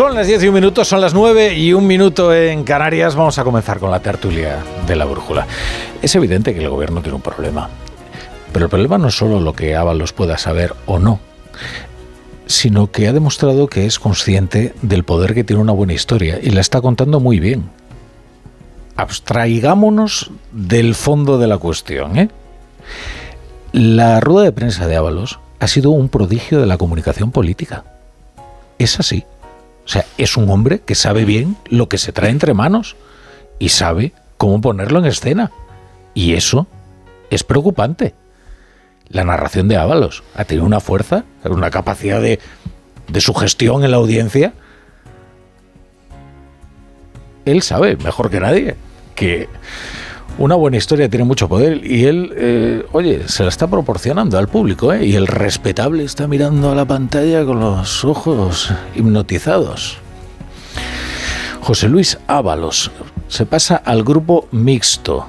Son las 10 y un minuto, son las 9 y un minuto en Canarias. Vamos a comenzar con la tertulia de la brújula. Es evidente que el gobierno tiene un problema. Pero el problema no es solo lo que Ábalos pueda saber o no, sino que ha demostrado que es consciente del poder que tiene una buena historia y la está contando muy bien. Abstraigámonos del fondo de la cuestión. ¿eh? La rueda de prensa de Ábalos ha sido un prodigio de la comunicación política. Es así. O sea, es un hombre que sabe bien lo que se trae entre manos y sabe cómo ponerlo en escena. Y eso es preocupante. La narración de Ábalos ha tenido una fuerza, una capacidad de, de sugestión en la audiencia. Él sabe mejor que nadie que una buena historia tiene mucho poder y él, eh, oye, se la está proporcionando al público, ¿eh? Y el respetable está mirando a la pantalla con los ojos hipnotizados. José Luis Ábalos se pasa al grupo mixto.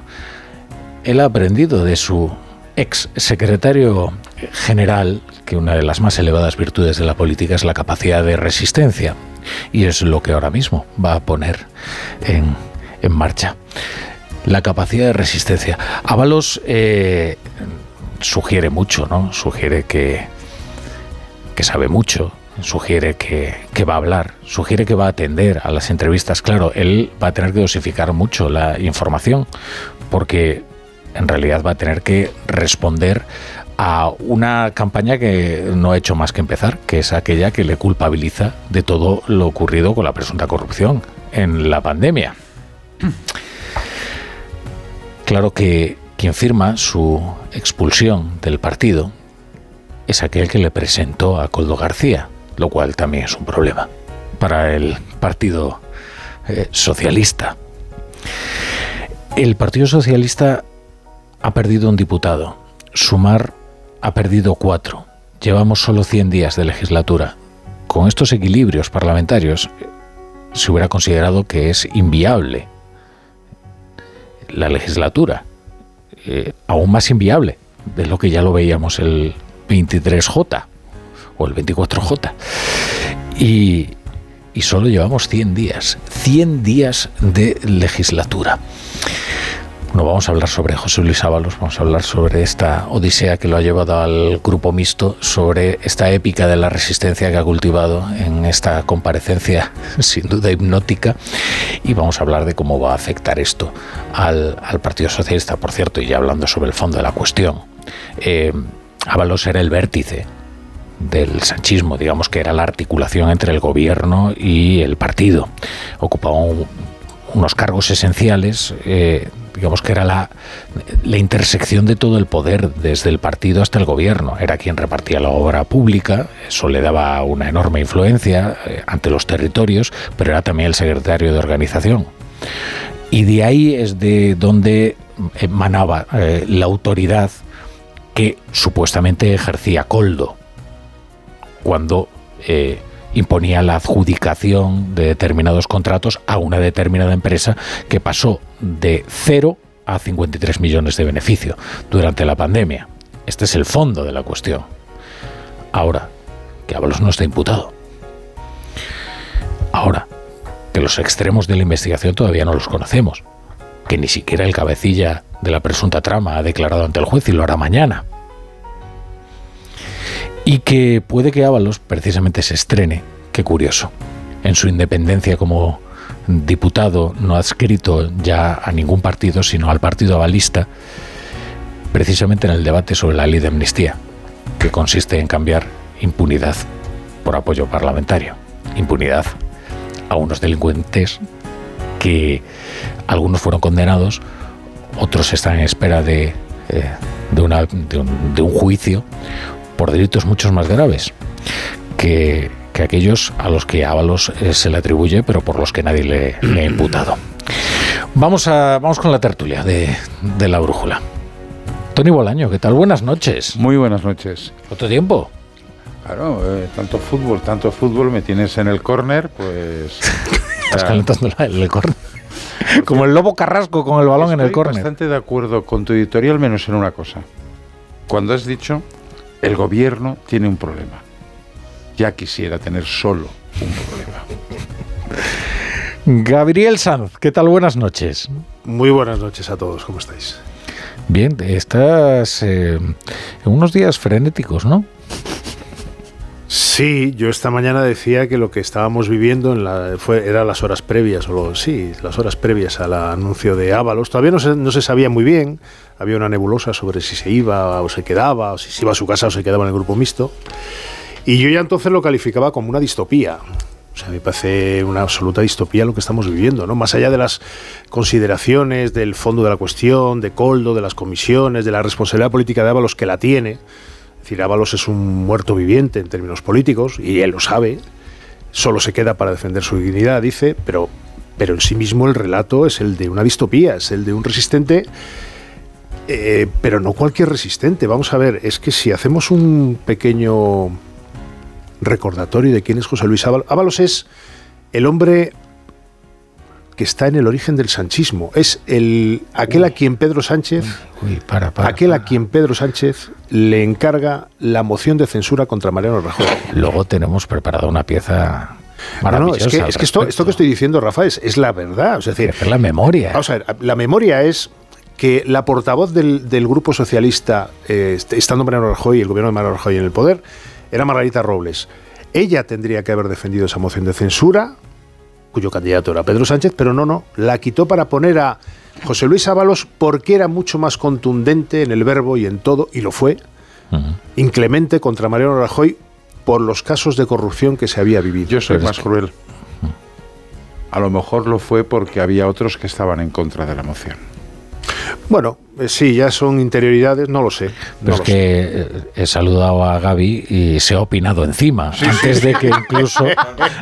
Él ha aprendido de su ex secretario general que una de las más elevadas virtudes de la política es la capacidad de resistencia y es lo que ahora mismo va a poner en, en marcha la capacidad de resistencia. Ábalos eh, sugiere mucho, ¿no? Sugiere que, que sabe mucho, sugiere que, que, va a hablar, sugiere que va a atender a las entrevistas. Claro, él va a tener que dosificar mucho la información, porque en realidad va a tener que responder a una campaña que no ha hecho más que empezar, que es aquella que le culpabiliza de todo lo ocurrido con la presunta corrupción en la pandemia. Claro que quien firma su expulsión del partido es aquel que le presentó a Coldo García, lo cual también es un problema para el Partido eh, Socialista. El Partido Socialista ha perdido un diputado. Sumar ha perdido cuatro. Llevamos solo 100 días de legislatura. Con estos equilibrios parlamentarios se hubiera considerado que es inviable la legislatura, eh, aún más inviable de lo que ya lo veíamos el 23J o el 24J. Y, y solo llevamos 100 días, 100 días de legislatura. No vamos a hablar sobre José Luis Ábalos, vamos a hablar sobre esta odisea que lo ha llevado al grupo mixto, sobre esta épica de la resistencia que ha cultivado en esta comparecencia sin duda hipnótica y vamos a hablar de cómo va a afectar esto al, Partido Socialista, por cierto, y ya hablando sobre el fondo de la cuestión. Eh, Ábalos era el vértice del sanchismo, digamos que era la articulación entre el gobierno y el partido. Ocupaba unos cargos esenciales eh, digamos que era la, la, intersección de todo el poder, desde el partido hasta el gobierno. Era quien repartía la obra pública, eso le daba una enorme influencia eh, ante los territorios, pero era también el secretario de organización. Y de ahí es de donde emanaba eh, la autoridad que supuestamente ejercía Coldo cuando imponía la adjudicación de determinados contratos a una determinada empresa que pasó de 0 a 53 millones de beneficio durante la pandemia. Este es el fondo de la cuestión. Ahora, que Ábalos no está imputado. Ahora, que los extremos de la investigación todavía no los conocemos. Que ni siquiera el cabecilla de la presunta trama ha declarado ante el juez y lo hará mañana y que puede que Ábalos precisamente se estrene, qué curioso, en su independencia como diputado no adscrito ya a ningún partido, sino al partido avalista, precisamente en el debate sobre la ley de amnistía, que consiste en cambiar impunidad por apoyo parlamentario. Impunidad a unos delincuentes que algunos fueron condenados, otros están en espera de eh, de, una, de, un, juicio por delitos muchos más graves que, aquellos a los que Ábalos eh, se le atribuye, pero por los que nadie le, ha imputado. Vamos, a, vamos con la tertulia de, de la brújula. Tony Bolaño, ¿qué tal? Buenas noches. Muy buenas noches. ¿Cuánto tiempo? Claro, eh, tanto fútbol, tanto fútbol, me tienes en el córner, pues... Estás calentando el córner. Como el lobo carrasco con el balón en el córner. Estoy bastante de acuerdo con tu editorial, menos en una cosa. Cuando has dicho, el gobierno tiene un problema. Ya quisiera tener solo un problema. Gabriel Sanz, ¿qué tal? Buenas noches. Muy buenas noches a todos, ¿cómo estáis? Bien, estás eh, en unos días frenéticos, ¿no? Sí, yo esta mañana decía que lo que estábamos viviendo en la, fue, era las horas previas, o sí, las horas previas al anuncio de Ábalos. Todavía no se, no se sabía muy bien, había una nebulosa sobre si se iba o se quedaba, o si se iba a su casa o se quedaba en el grupo mixto. Y yo ya entonces lo calificaba como una distopía. O sea, me parece una absoluta distopía lo que estamos viviendo, ¿no? Más allá de las consideraciones del fondo de la cuestión, de Coldo, de las comisiones, de la responsabilidad política de Ábalos que la tiene, decir, Ábalos es un muerto viviente en términos políticos y él lo sabe. Solo se queda para defender su dignidad, dice, pero, pero en sí mismo el relato es el de una distopía, es el de un resistente, eh, pero no cualquier resistente. Vamos a ver, es que si hacemos un pequeño recordatorio de quién es José Luis Ábalos, Ábalos es el hombre que está en el origen del sanchismo. Es el aquel a quien Pedro Sánchez, aquel a quien Pedro Sánchez le encarga la moción de censura contra Mariano Rajoy. Luego tenemos preparada una pieza no, es que, es que esto, esto, que estoy diciendo, Rafa, es, la verdad. Es decir, la memoria. Vamos a ver, la memoria es que la portavoz del, Grupo Socialista, eh, estando Mariano Rajoy y el gobierno de Mariano Rajoy en el poder, era Margarita Robles. Ella tendría que haber defendido esa moción de censura, cuyo candidato era Pedro Sánchez, pero no, no, la quitó para poner a José Luis Ábalos porque era mucho más contundente en el verbo y en todo, y lo fue, inclemente contra Mariano Rajoy por los casos de corrupción que se había vivido. Yo soy más cruel. A lo mejor lo fue porque había otros que estaban en contra de la moción. Bueno, sí, ya son interioridades, no lo sé. Pero es que eh, he saludado a Gaby y se ha opinado encima, antes de que incluso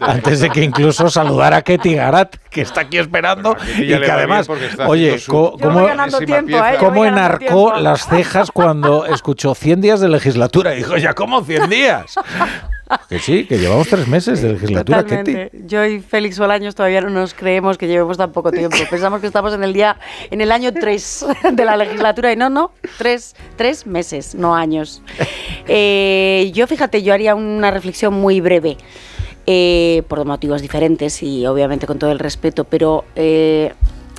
antes de que incluso saludara a Ketty Garat, que está aquí esperando y que además, oye, ¿cómo, enarcó las cejas cuando escuchó 100 días de legislatura? Y dijo, ya, ¿cómo 100 días? Que sí, que llevamos tres meses de legislatura. Totalmente. Yo y Félix Bolaños todavía no nos creemos que llevemos tan poco tiempo. Pensamos que estamos en el día, en el año 3 de la legislatura y no, no, tres, tres meses, no años. Eh, yo, fíjate, yo haría una reflexión muy breve. Eh, por motivos diferentes y obviamente con todo el respeto, pero eh,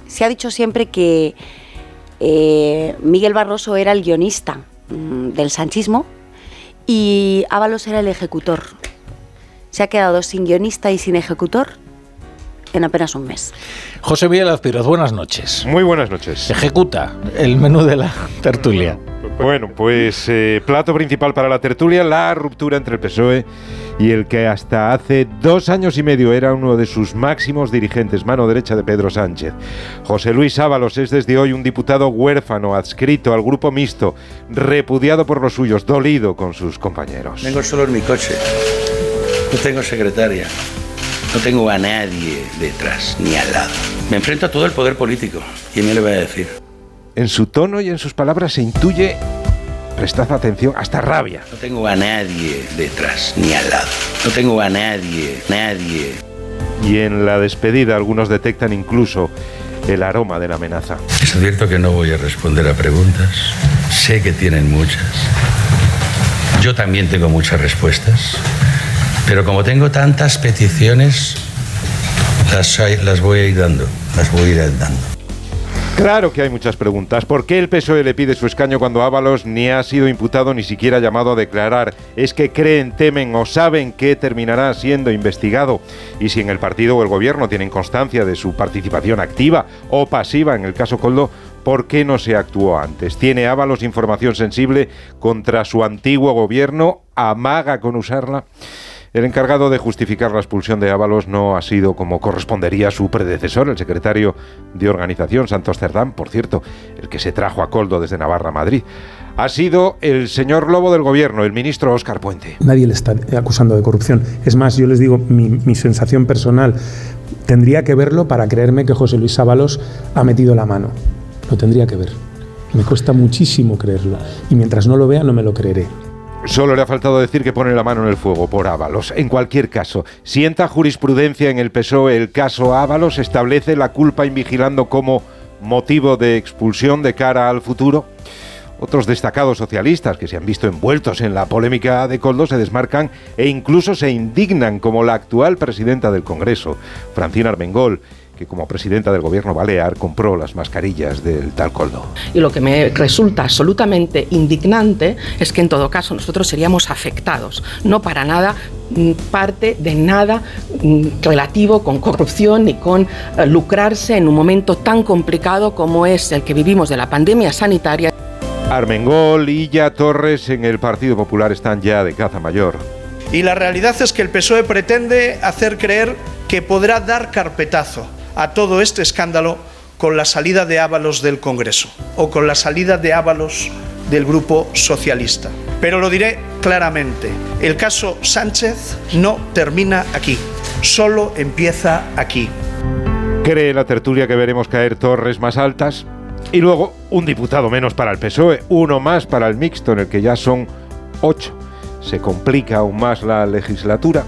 se ha dicho siempre que Miguel Barroso era el guionista mm, del sanchismo y Ábalos era el ejecutor. Se ha quedado sin guionista y sin ejecutor en apenas un mes. José Miguel Azpiroz, buenas noches. Muy buenas noches. Ejecuta el menú de la tertulia. Bueno, pues eh, plato principal para la tertulia, la ruptura entre el PSOE y el que hasta hace dos años y medio era uno de sus máximos dirigentes, mano derecha de Pedro Sánchez. José Luis Ábalos es desde hoy un diputado huérfano, adscrito al grupo mixto, repudiado por los suyos, dolido con sus compañeros. Vengo solo en mi coche, no tengo secretaria. No tengo a nadie detrás ni al lado. Me enfrento a todo el poder político. ¿Quién me lo va a decir? En su tono y en sus palabras se intuye, prestad atención, hasta rabia. No tengo a nadie detrás ni al lado. No tengo a nadie, nadie. Y en la despedida algunos detectan incluso el aroma de la amenaza. Es cierto que no voy a responder a preguntas. Sé que tienen muchas. Yo también tengo muchas respuestas. Pero como tengo tantas peticiones, las, las voy a ir dando, las voy a ir dando. Claro que hay muchas preguntas. ¿Por qué el PSOE le pide su escaño cuando Ábalos ni ha sido imputado ni siquiera llamado a declarar? ¿Es que creen, temen o saben que terminará siendo investigado? Y si en el partido o el gobierno tienen constancia de su participación activa o pasiva en el caso Coldo, ¿por qué no se actuó antes? ¿Tiene Ábalos información sensible contra su antiguo gobierno? ¿Amaga con usarla? El encargado de justificar la expulsión de Ábalos no ha sido como correspondería su predecesor, el secretario de organización Santos Cerdán, por cierto, el que se trajo a Coldo desde Navarra a Madrid. Ha sido el señor Lobo del gobierno, el ministro Óscar Puente. Nadie le está acusando de corrupción. Es más, yo les digo, mi, mi sensación personal, tendría que verlo para creerme que José Luis Ábalos ha metido la mano. Lo tendría que ver. Me cuesta muchísimo creerlo. Y mientras no lo vea, no me lo creeré. Solo le ha faltado decir que pone la mano en el fuego por Ábalos. En cualquier caso, sienta jurisprudencia en el PSOE el caso Ábalos, establece la culpa invigilando como motivo de expulsión de cara al futuro. Otros destacados socialistas que se han visto envueltos en la polémica de Coldo se desmarcan e incluso se indignan, como la actual presidenta del Congreso, Francina Armengol, que como presidenta del gobierno balear compró las mascarillas del tal Coldo. Y lo que me resulta absolutamente indignante es que en todo caso nosotros seríamos afectados, no para nada mm, parte de nada mm, relativo con corrupción ni con eh, lucrarse en un momento tan complicado como es el que vivimos de la pandemia sanitaria. Armengol, Illa, Torres en el Partido Popular están ya de caza mayor. Y la realidad es que el PSOE pretende hacer creer que podrá dar carpetazo a todo este escándalo con la salida de Ábalos del Congreso o con la salida de Ábalos del Grupo Socialista. Pero lo diré claramente, el caso Sánchez no termina aquí, solo empieza aquí. Cree la tertulia que veremos caer torres más altas y luego un diputado menos para el PSOE, uno más para el mixto en el que ya son ocho. Se complica aún más la legislatura.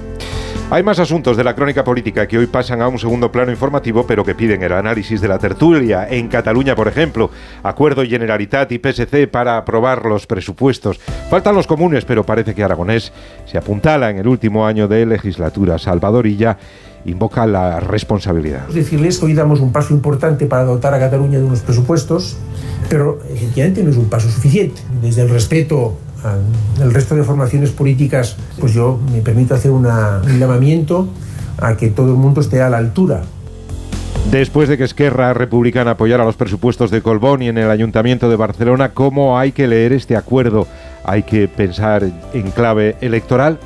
Hay más asuntos de la crónica política que hoy pasan a un segundo plano informativo, pero que piden el análisis de la tertulia. En Cataluña, por ejemplo, acuerdo Generalitat y PSC para aprobar los presupuestos. Faltan los comunes, pero parece que Aragonés se apuntala en el último año de legislatura. Salvadorilla invoca la responsabilidad. Decirles que hoy damos un paso importante para dotar a Cataluña de unos presupuestos, pero efectivamente no es un paso suficiente. Desde el respeto al resto de formaciones políticas, pues yo me permito hacer una, un llamamiento a que todo el mundo esté a la altura. Después de que Esquerra Republicana apoyara los presupuestos de Colbón y en el Ayuntamiento de Barcelona, ¿cómo hay que leer este acuerdo? Hay que pensar en clave electoral.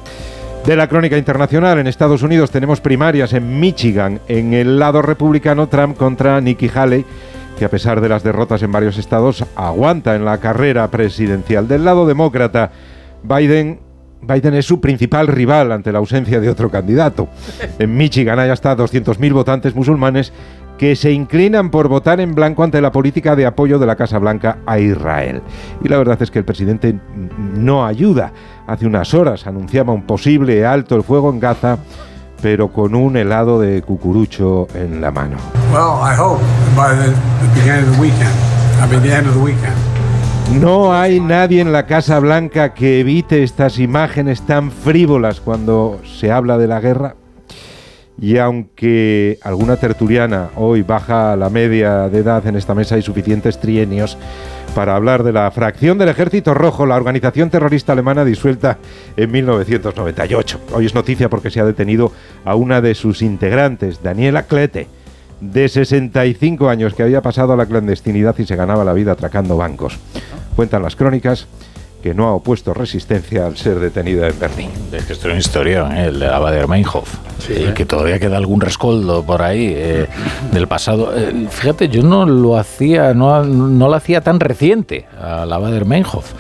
De la crónica internacional, en Estados Unidos tenemos primarias en Michigan, en el lado republicano, Trump contra Nikki Haley que a pesar de las derrotas en varios estados, aguanta en la carrera presidencial. Del lado demócrata, Biden Biden es su principal rival ante la ausencia de otro candidato. En Michigan hay hasta 200.000 votantes musulmanes que se inclinan por votar en blanco ante la política de apoyo de la Casa Blanca a Israel. Y la verdad es que el presidente no ayuda. Hace unas horas anunciaba un posible alto el fuego en Gaza pero con un helado de cucurucho en la mano. No hay nadie en la Casa Blanca que evite estas imágenes tan frívolas cuando se habla de la guerra. Y aunque alguna tertuliana hoy baja la media de edad en esta mesa, hay suficientes trienios para hablar de la fracción del Ejército Rojo, la organización terrorista alemana disuelta en 1998. Hoy es noticia porque se ha detenido a una de sus integrantes, Daniela Klete, de 65 años, que había pasado a la clandestinidad y se ganaba la vida atracando bancos. Cuentan las crónicas que no ha opuesto resistencia al ser detenida en Berlín. Es que esto es una historia, ¿eh? el de la Bader-Meinhof, sí, que todavía queda algún rescoldo por ahí eh, del pasado. Eh, fíjate, yo no lo hacía, no, no lo hacía tan reciente a la Bader-Meinhof.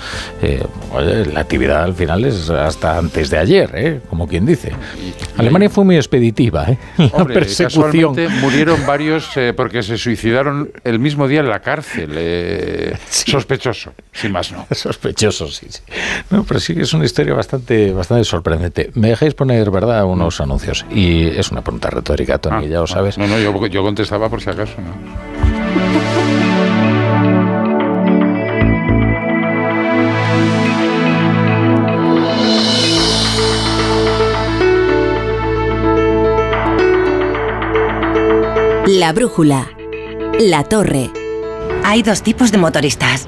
la actividad al final es hasta antes de ayer, como quien dice. Alemania fue muy expeditiva, ¿eh? La Hombre, persecución. murieron varios porque se suicidaron el mismo día en la cárcel. Sospechoso, sin más no. Sospechoso sí, sí. No, pero sí que es una historia bastante, bastante sorprendente. Me dejáis poner, ¿verdad?, unos anuncios. Y es una pregunta retórica, Tony, ah, ya lo sabes. No, no, yo, yo contestaba por si acaso, ¿no? La brújula. La torre. Hay dos tipos de motoristas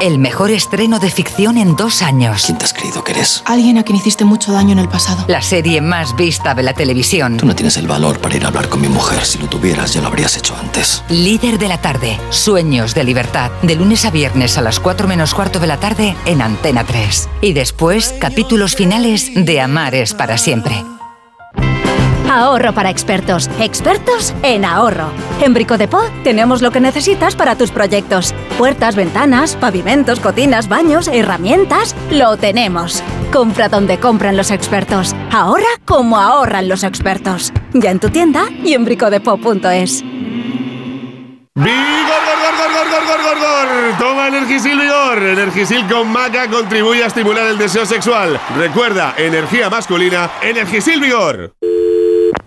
El mejor estreno de ficción en dos años. ¿Quién te has creído que eres? Alguien a quien hiciste mucho daño en el pasado. La serie más vista de la televisión. Tú no tienes el valor para ir a hablar con mi mujer. Si lo tuvieras, ya lo habrías hecho antes. Líder de la tarde. Sueños de libertad. De lunes a viernes a las 4 menos cuarto de la tarde en Antena 3. Y después, capítulos finales de Amar es para siempre. Ahorro para expertos. Expertos en ahorro. En Brico de Po tenemos lo que necesitas para tus proyectos. Puertas, ventanas, pavimentos, cocinas, baños, herramientas. Lo tenemos. Compra donde compran los expertos. Ahorra como ahorran los expertos. Ya en tu tienda y en bricodepo.es. ¡Vigor, gor, gor, gor, gor, gor, gor, gor! Toma Energisil Vigor. Energisil con maca contribuye a estimular el deseo sexual. Recuerda, energía masculina, Energisil Vigor.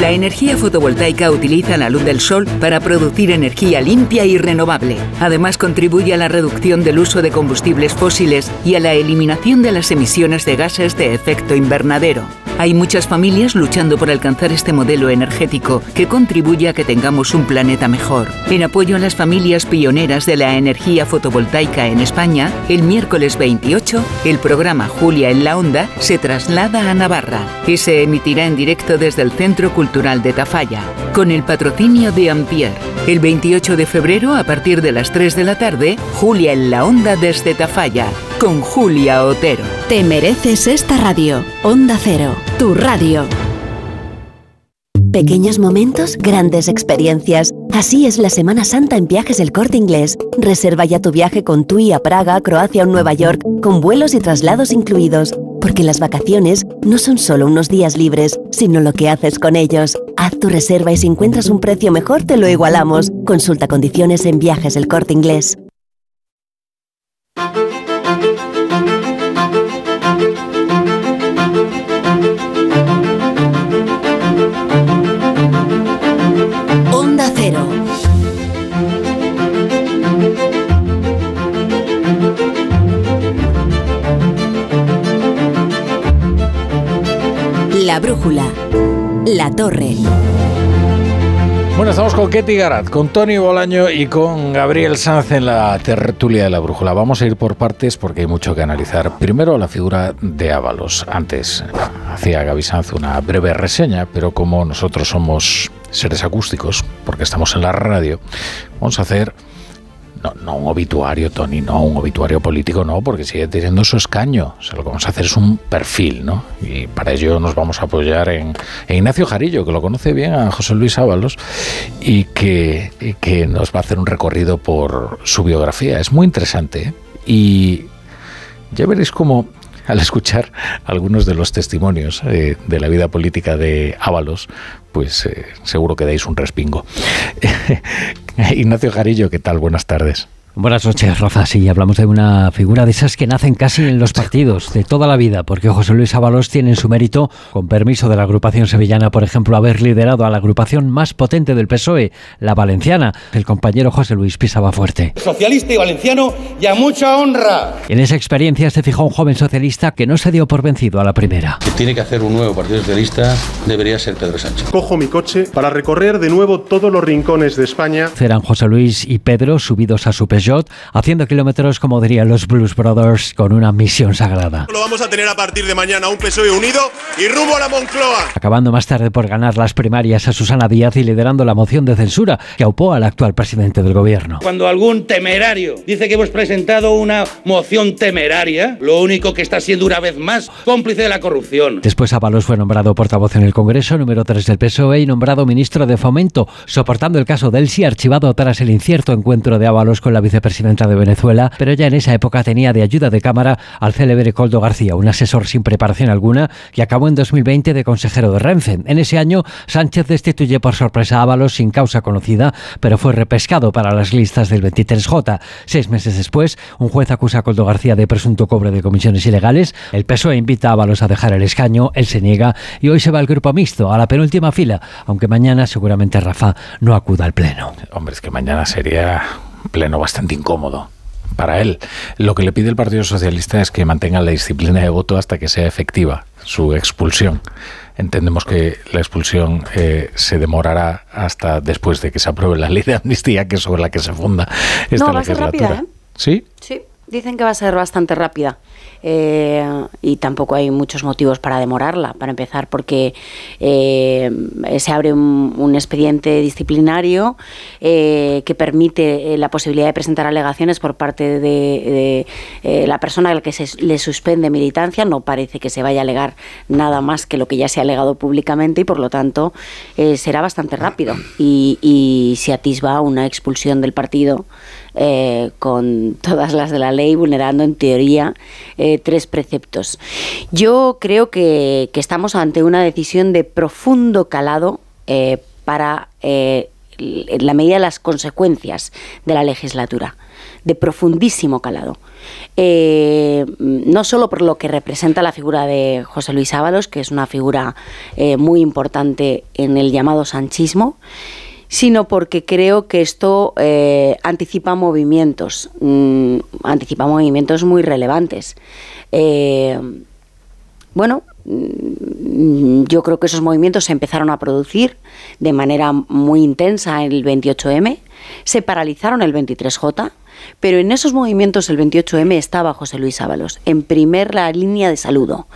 La energía fotovoltaica utiliza la luz del sol para producir energía limpia y renovable. Además contribuye a la reducción del uso de combustibles fósiles y a la eliminación de las emisiones de gases de efecto invernadero. Hay muchas familias luchando por alcanzar este modelo energético que contribuye a que tengamos un planeta mejor. En apoyo a las familias pioneras de la energía fotovoltaica en España, el miércoles 28, el programa Julia en la Onda se traslada a Navarra y se emitirá en directo desde el Centro Cultural de Tafalla, con el patrocinio de Ampier. El 28 de febrero, a partir de las 3 de la tarde, Julia en la Onda desde Tafalla, con Julia Otero. Te mereces esta radio. Onda Cero, tu radio. Pequeños momentos, grandes experiencias. Así es la Semana Santa en Viajes El Corte Inglés. Reserva ya tu viaje con TUI a Praga, Croacia o Nueva York, con vuelos y traslados incluidos. Porque las vacaciones no son solo unos días libres, sino lo que haces con ellos. Haz tu reserva y si encuentras un precio mejor te lo igualamos. Consulta condiciones en Viajes El Corte Inglés. La torre. Bueno, estamos con Ketty Garat, con Tony Bolaño y con Gabriel Sanz en la tertulia de la brújula. Vamos a ir por partes porque hay mucho que analizar. Primero la figura de Ábalos. Antes hacía Gaby Sanz una breve reseña, pero como nosotros somos seres acústicos, porque estamos en la radio, vamos a hacer no, no un obituario, Tony, no un obituario político, no, porque sigue teniendo su escaño. O sea, lo que vamos a hacer es un perfil, ¿no? Y para ello nos vamos a apoyar en, en Ignacio Jarillo, que lo conoce bien a José Luis Ábalos, y que, que nos va a hacer un recorrido por su biografía. Es muy interesante. ¿eh? Y ya veréis cómo al escuchar algunos de los testimonios eh, de la vida política de Ábalos, pues eh, seguro que dais un respingo. Ignacio Jarillo, ¿qué tal? Buenas tardes. Buenas noches, Rafa. Sí, hablamos de una figura de esas que nacen casi en los partidos de toda la vida, porque José Luis Ábalos tiene en su mérito, con permiso de la agrupación sevillana, por ejemplo, haber liderado a la agrupación más potente del PSOE, la valenciana. El compañero José Luis pisaba fuerte. Socialista y valenciano y a mucha honra. En esa experiencia se fijó un joven socialista que no se dio por vencido a la primera. Que tiene que hacer un nuevo Partido Socialista debería ser Pedro Sánchez. Cojo mi coche para recorrer de nuevo todos los rincones de España. Eran José Luis y Pedro subidos a su Peugeot haciendo kilómetros, como dirían los Blues Brothers, con una misión sagrada. Lo vamos a tener a partir de mañana un PSOE unido y rumbo a la Moncloa. Acabando más tarde por ganar las primarias a Susana Díaz y liderando la moción de censura que aupó al actual presidente del gobierno. Cuando algún temerario dice que hemos presentado una moción temeraria, lo único que está siendo una vez más cómplice de la corrupción. Después Ábalos fue nombrado portavoz en el Congreso, número 3 del PSOE y nombrado ministro de Fomento, soportando el caso del sí archivado tras el incierto encuentro de Ábalos con la vicepresidenta de Venezuela, pero ya en esa época tenía de ayuda de cámara al célebre Coldo García, un asesor sin preparación alguna, que acabó en 2020 de consejero de Renfe. En ese año, Sánchez destituye por sorpresa a Ábalos sin causa conocida, pero fue repescado para las listas del 23J. Seis meses después, un juez acusa a Coldo García de presunto cobro de comisiones ilegales. El PSOE invita a Ábalos a dejar el escaño, él se niega y hoy se va al grupo mixto, a la penúltima fila, aunque mañana seguramente Rafa no acuda al pleno. Hombre, es que mañana sería pleno bastante incómodo para él. Lo que le pide el Partido Socialista es que mantenga la disciplina de voto hasta que sea efectiva su expulsión. Entendemos que la expulsión eh, se demorará hasta después de que se apruebe la ley de amnistía, que es sobre la que se funda esta no, va a ser legislatura. rápida, ¿eh? ¿Sí? Sí, dicen que va a ser bastante rápida. Eh, y tampoco hay muchos motivos para demorarla, para empezar, porque eh, se abre un, expediente disciplinario eh, que permite la posibilidad de presentar alegaciones por parte de, la persona a la que se le suspende militancia. No parece que se vaya a alegar nada más que lo que ya se ha alegado públicamente y, por lo tanto, será bastante rápido. Y, y se atisba una expulsión del partido eh, con todas las de la ley, vulnerando en teoría eh, tres preceptos. Yo creo que, estamos ante una decisión de profundo calado eh, para eh, la medida de las consecuencias de la legislatura de profundísimo calado. No solo por lo que representa la figura de José Luis Ábalos, que es una figura muy importante en el llamado sanchismo, sino porque creo que esto eh, anticipa movimientos, mmm, anticipa movimientos muy relevantes. Eh, bueno, mm, yo creo que esos movimientos se empezaron a producir de manera muy intensa en el 28M, se paralizaron el 23J, pero en esos movimientos el 28M estaba José Luis Ábalos, en primera línea de saludo.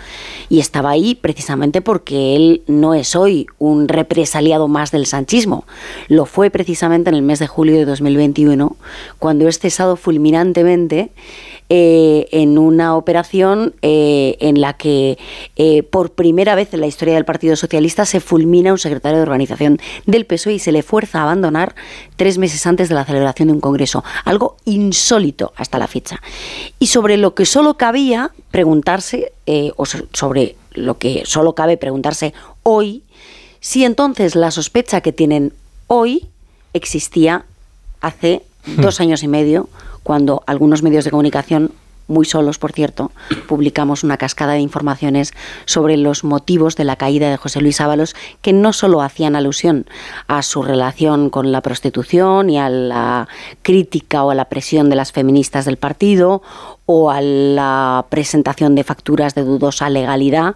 Y estaba ahí precisamente porque él no es hoy un represaliado más del sanchismo. Lo fue precisamente en el mes de julio de 2021, cuando es cesado fulminantemente eh, en una operación eh, en la que eh, por primera vez en la historia del Partido Socialista se fulmina un secretario de organización del PSOE y se le fuerza a abandonar tres meses antes de la celebración de un congreso. Algo insólito hasta la fecha. Y sobre lo que solo cabía preguntarse, eh, o sobre lo que solo cabe preguntarse hoy, si entonces la sospecha que tienen hoy existía hace dos años y medio cuando algunos medios de comunicación muy solos, por cierto, publicamos una cascada de informaciones sobre los motivos de la caída de José Luis Ábalos, que no solo hacían alusión a su relación con la prostitución y a la crítica o a la presión de las feministas del partido o a la presentación de facturas de dudosa legalidad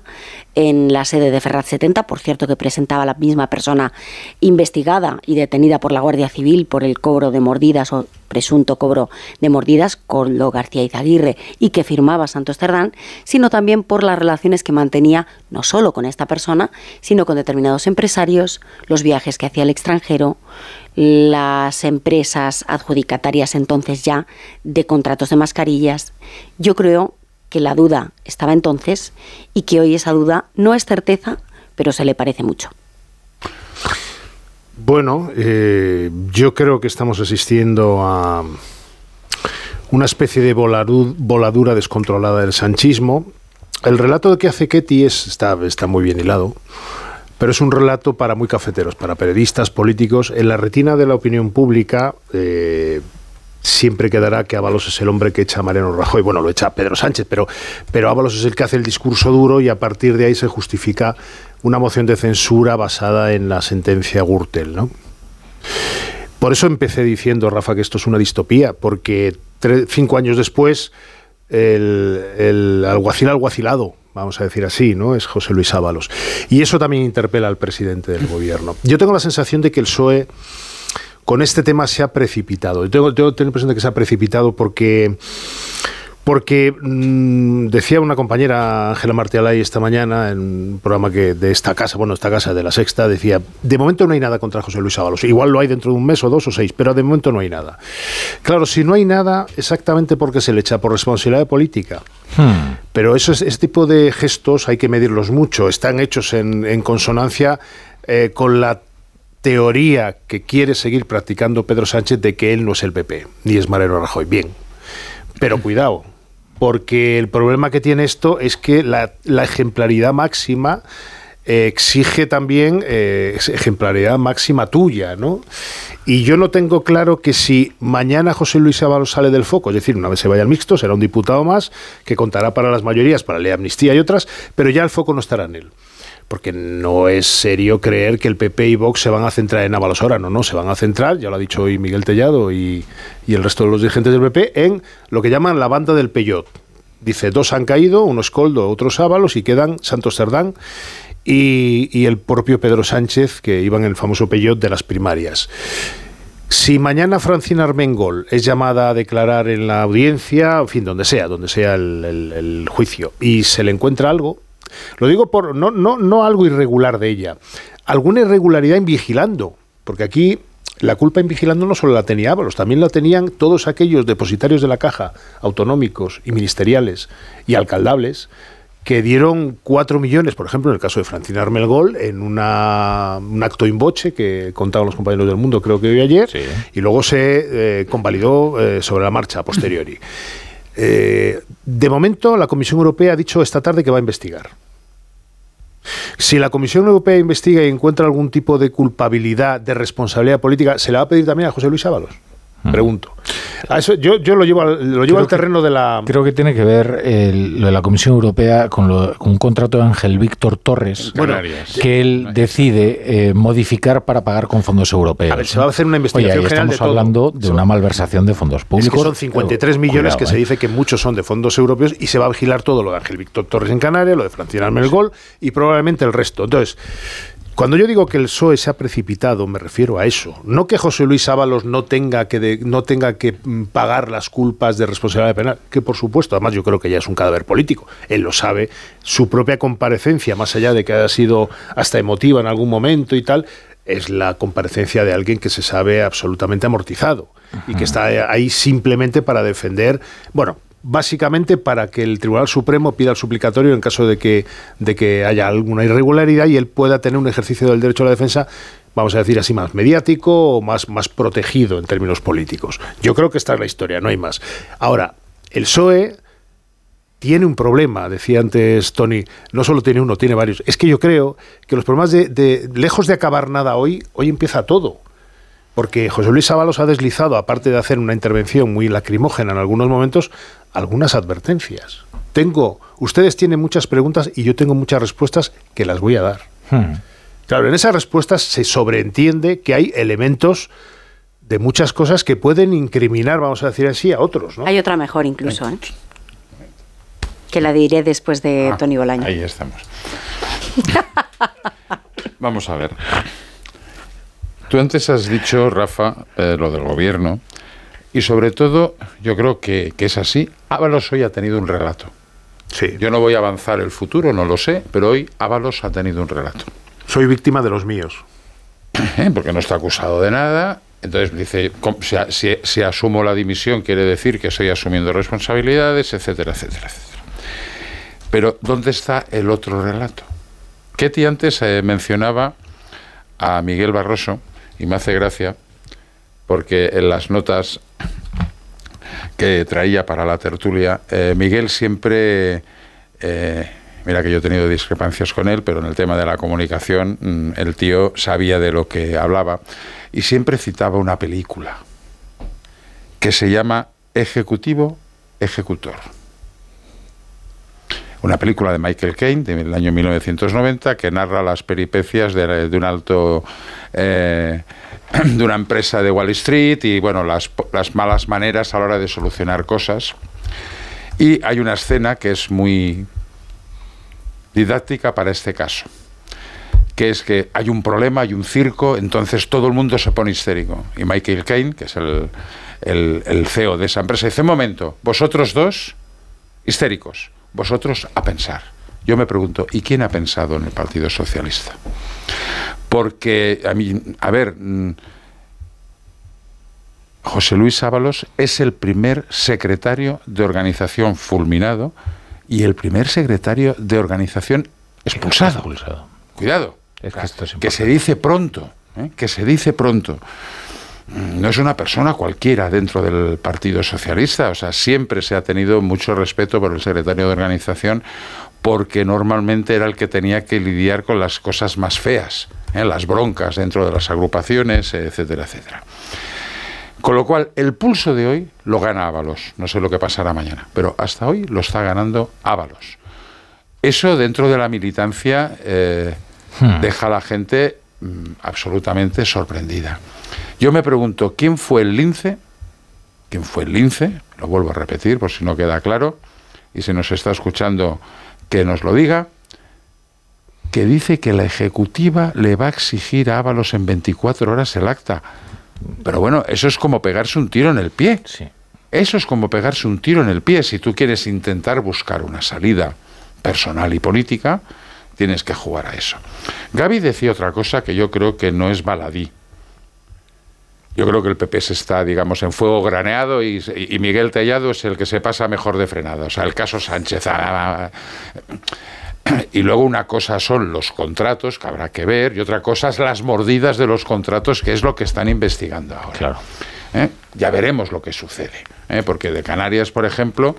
en la sede de Ferrat 70, por cierto que presentaba la misma persona investigada y detenida por la Guardia Civil por el cobro de mordidas o presunto cobro de mordidas, con lo García Izaguirre, y que firmaba Santos Cerdán, sino también por las relaciones que mantenía no solo con esta persona, sino con determinados empresarios, los viajes que hacía al extranjero, las empresas adjudicatarias entonces ya de contratos de mascarillas. Yo creo que la duda estaba entonces y que hoy esa duda no es certeza, pero se le parece mucho. Bueno, eh, yo creo que estamos asistiendo a una especie de voladura descontrolada del sanchismo. El relato que hace Ketty es, está, está muy bien hilado, pero es un relato para muy cafeteros, para periodistas, políticos. En la retina de la opinión pública eh, siempre quedará que Ábalos es el hombre que echa a Mariano Rajoy. Bueno, lo echa Pedro Sánchez, pero, pero Ábalos es el que hace el discurso duro y a partir de ahí se justifica una moción de censura basada en la sentencia Gürtel, ¿no? Por eso empecé diciendo, Rafa, que esto es una distopía, porque cinco años después el, alguacil alguacilado, vamos a decir así, ¿no? Es José Luis Ábalos. Y eso también interpela al presidente del gobierno. Yo tengo la sensación de que el PSOE con este tema se ha precipitado. Yo tengo, tengo, tengo de que se ha precipitado porque porque mmm, decía una compañera Ángela Martialay esta mañana en un programa que de esta casa, bueno, esta casa de la Sexta, decía, de momento no hay nada contra José Luis Ábalos, igual lo hay dentro de un mes o dos o seis, pero de momento no hay nada. Claro, si no hay nada, exactamente porque se le echa por responsabilidad política. Hmm. Pero eso ese tipo de gestos hay que medirlos mucho, están hechos en, en consonancia eh, con la teoría que quiere seguir practicando Pedro Sánchez de que él no es el PP, ni es Mariano Rajoy. Bien, pero cuidado, porque el problema que tiene esto es que la, ejemplaridad máxima eh, exige también eh, ejemplaridad máxima tuya, ¿no? Y yo no tengo claro que si mañana José Luis Ábalos sale del foco, es decir, una vez se vaya al mixto, será un diputado más que contará para las mayorías, para la amnistía y otras, pero ya el foco no estará en él porque no es serio creer que el PP y Vox se van a centrar en Ábalos ahora, no, no, se van a centrar, ya lo ha dicho hoy Miguel Tellado y, el resto de los dirigentes del PP, en lo que llaman la banda del Peyot. Dice, dos han caído, uno es Coldo, otros Ábalos, y quedan Santos Cerdán y, y el propio Pedro Sánchez, que iban en el famoso Peyot de las primarias. Si mañana Francina Armengol es llamada a declarar en la audiencia, en fin, donde sea, donde sea el juicio, y se le encuentra algo, lo digo por no, no, no algo irregular de ella, alguna irregularidad en vigilando, porque aquí la culpa en vigilando no solo la tenía Ábalos, también la tenían todos aquellos depositarios de la caja, autonómicos y ministeriales y alcaldables, que dieron cuatro millones, por ejemplo, en el caso de Francina Armelgol, en una, un acto in voce que contaban los compañeros del mundo, creo que hoy ayer, y luego se eh, convalidó eh, sobre la marcha a posteriori. Eh, de momento, la Comisión Europea ha dicho esta tarde que va a investigar. Si la Comisión Europea investiga y encuentra algún tipo de culpabilidad, de responsabilidad política, ¿se le va a pedir también a José Luis Ábalos? Pregunto. eso, yo, yo lo llevo al, lo llevo al terreno de la. Creo que tiene que ver lo de la Comisión Europea con, un contrato de Ángel Víctor Torres, que él decide eh, modificar para pagar con fondos europeos. A ver, se va a hacer una investigación Oye, estamos hablando de una malversación de fondos públicos. Es que son 53 millones que se ¿eh? dice que muchos son de fondos europeos y se va a vigilar todo lo de Ángel Víctor Torres en Canarias, lo de Francina Almergol y probablemente el resto. Entonces. Cuando yo digo que el PSOE se ha precipitado, me refiero a eso. No que José Luis Ábalos no tenga que, no tenga que mm, pagar las culpas de responsabilidad penal, que por supuesto, además yo creo que ya es un cadáver político. Él lo sabe. Su propia comparecencia, más allá de que haya sido hasta emotiva en algún momento y tal, es la comparecencia de alguien que se sabe absolutamente amortizado y que está ahí simplemente para defender, bueno, básicamente para que el Tribunal Supremo pida el suplicatorio en caso de que, de que haya alguna irregularidad y él pueda tener un ejercicio del derecho a la defensa vamos a decir así, más mediático o más, más protegido en términos políticos. Yo creo que esta es la historia, no hay más. Ahora, el PSOE tiene un problema, decía antes Tony, no solo tiene uno, tiene varios. Es que yo creo que los problemas de, de lejos de acabar nada hoy, hoy empieza todo porque José Luis Ábalos ha deslizado, aparte de hacer una intervención muy lacrimógena en algunos momentos, algunas advertencias. Tengo, ustedes tienen muchas preguntas y yo tengo muchas respuestas que las voy a dar. Hmm. Claro, en esas respuestas se sobreentiende que hay elementos de muchas cosas que pueden incriminar, vamos a decir así, a otros. Hay otra mejor incluso, ¿eh? que la diré después de ah, Tony Bolaño. Ahí estamos. vamos a ver. Tú antes has dicho, Rafa, eh, lo del gobierno, y sobre todo, yo creo que, es así. Ábalos hoy ha tenido un relato. Sí. Yo no voy a avanzar el futuro, no lo sé, pero hoy Ábalos ha tenido un relato. Soy víctima de los míos. ¿Eh? Porque no está acusado de nada. Entonces dice, si, si, asumo la dimisión quiere decir que estoy asumiendo responsabilidades, etcétera, etcétera, etcétera. Pero ¿dónde está el otro relato? Ketty antes eh, mencionaba a Miguel Barroso y me hace gracia porque en las notas que traía para la tertulia, eh, Miguel siempre, eh, mira que yo he tenido discrepancias con él, pero en el tema de la comunicación mm, el tío sabía de lo que hablaba y siempre citaba una película que se llama Ejecutivo Ejecutor. Una película de Michael Caine del año 1990 que narra las peripecias de, de un alto eh, de una empresa de Wall Street y bueno, las, las malas maneras a la hora de solucionar cosas. Y hay una escena que es muy didáctica para este caso, que es que hay un problema, hay un circo, entonces todo el mundo se pone histérico. Y Michael Caine, que es el, el, el CEO de esa empresa, dice, un momento, vosotros dos, histéricos, vosotros a pensar. Yo me pregunto, ¿y quién ha pensado en el Partido Socialista? porque a mí, a ver, mm, José Luis Ábalos es el primer secretario de organización fulminado y el primer secretario de organización expulsado. Cuidado. que, se dice pronto. ¿eh? que se dice pronto, no es una persona cualquiera dentro del Partido Socialista. O sea, siempre se ha tenido mucho respeto por el secretario de organización porque normalmente era el que tenía que lidiar con las cosas más feas, ¿eh? las broncas dentro de las agrupaciones, etcétera, etcétera. Con lo cual, el pulso de hoy lo gana Ábalos. No sé lo que pasará mañana, pero hasta hoy lo está ganando Ábalos. Eso dentro de la militancia eh, hmm. deja a la gente mm, absolutamente sorprendida. Yo me pregunto, ¿quién fue el lince? ¿Quién fue el lince? Lo vuelvo a repetir por si no queda claro. Y si nos está escuchando, que nos lo diga. Que dice que la ejecutiva le va a exigir a Ábalos en 24 horas el acta. Pero bueno, eso es como pegarse un tiro en el pie. Eso es como pegarse un tiro en el pie. Si tú quieres intentar buscar una salida personal y política, tienes que jugar a eso. Gaby decía otra cosa que yo creo que no es baladí. Yo creo que el PP se está, digamos, en fuego graneado y, Miguel Tellado es el que se pasa mejor de frenada. O sea, el caso Sánchez. Ah, y luego una cosa son los contratos, que habrá que ver, y otra cosa es las mordidas de los contratos, que es lo que están investigando ahora. Claro. ¿Eh? Ya veremos lo que sucede. ¿eh? Porque de Canarias, por ejemplo,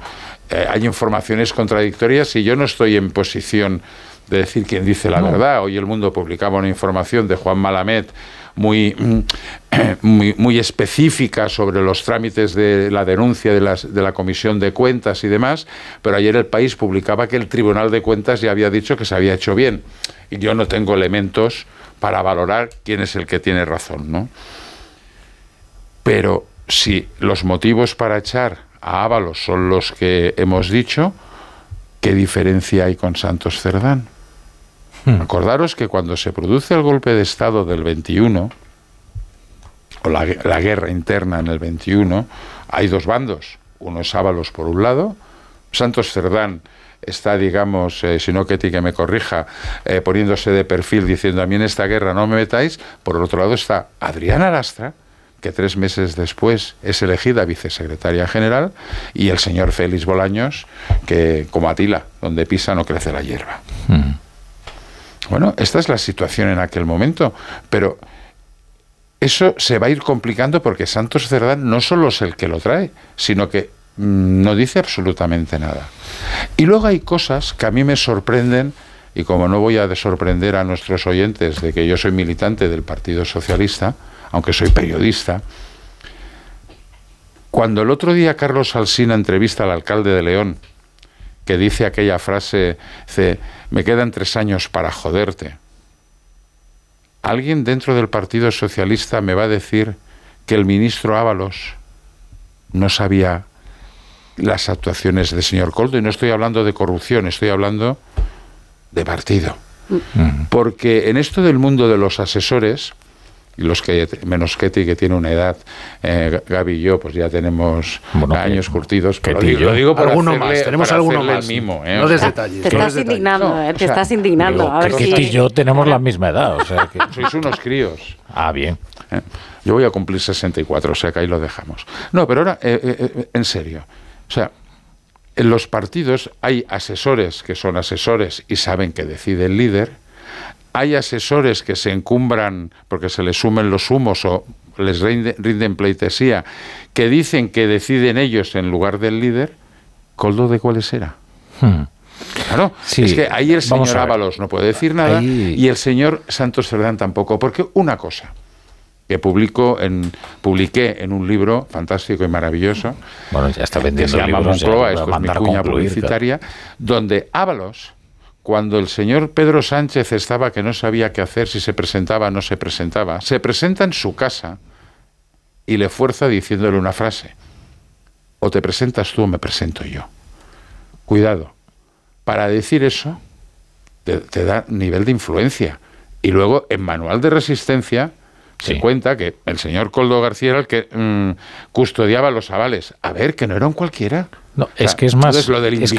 eh, hay informaciones contradictorias y yo no estoy en posición de decir quién dice la verdad. Hoy el mundo publicaba una información de Juan Malamet muy, muy, muy, específica sobre los trámites de la denuncia de, las, de la Comisión de Cuentas y demás, pero ayer el país publicaba que el Tribunal de Cuentas ya había dicho que se había hecho bien. Y yo no tengo elementos para valorar quién es el que tiene razón, ¿no? Pero si los motivos para echar a Ábalos son los que hemos dicho, ¿qué diferencia hay con Santos Cerdán? Hmm. Acordaros que cuando se produce el golpe de Estado del 21, o la, guerra interna en el 21, hay dos bandos. Uno es Ábalos por un lado, Santos Cerdán está, digamos, eh, si no Ketty que me corrija, eh, poniéndose de perfil diciendo a mí en esta guerra no me metáis. Por el otro lado está Adriana Lastra, que tres meses después es elegida vicesecretaria general, y el señor Félix Bolaños, que como Atila, donde pisa no crece la hierba. Hmm. Bueno, esta es la situación en aquel momento, pero eso se va a ir complicando porque Santos Cerdán no solo es el que lo trae, sino que mm, no dice absolutamente nada. Y luego hay cosas que a mí me sorprenden, y como no voy a sorprender a nuestros oyentes de que yo soy militante del Partido Socialista, aunque soy periodista, cuando el otro día Carlos Alsina entrevista al alcalde de León, que dice aquella frase, dice, me quedan tres años para joderte. ¿Alguien dentro del Partido Socialista me va a decir que el ministro Ábalos no sabía las actuaciones del señor Coldo? Y no estoy hablando de corrupción, estoy hablando de partido. Mm. Porque en esto del mundo de los asesores, los que menos Ketty que tiene una edad eh, Gaby y yo pues ya tenemos años curtidos pero lo digo, por alguno más tenemos alguno más. mimo, ¿eh? no des detalles te estás indignando eh, te estás indignando a ver si... y yo tenemos la misma edad o sea que sois unos críos. Ah bien. ¿Eh? yo voy a cumplir 64 o sea que ahí lo dejamos. No pero ahora en serio o sea en los partidos hay asesores que son asesores y saben que decide el líder hay asesores que se encumbran porque se les sumen los humos o les rinden, pleitesía, que dicen que deciden ellos en lugar del líder, ¿coldo de cuáles era? Hmm. Claro, es que ahí el señor Ábalos no puede decir nada y el señor Santos Cerdán tampoco, porque una cosa que publico en, publiqué en un libro fantástico y maravilloso, bueno, ya está vendiendo que se llama Moncloa, esto es mi cuña publicitaria, donde Ábalos cuando el señor Pedro Sánchez estaba que no sabía qué hacer, si se presentaba o no se presentaba, se presenta en su casa y le fuerza diciéndole una frase. O te presentas tú o me presento yo. Cuidado. Para decir eso, te, da nivel de influencia. Y luego, en Manual de Resistencia, se cuenta que el señor Coldo García era el que mm, custodiaba los avales. A ver, que no era un cualquiera. No, es que es más. Entonces, lo del es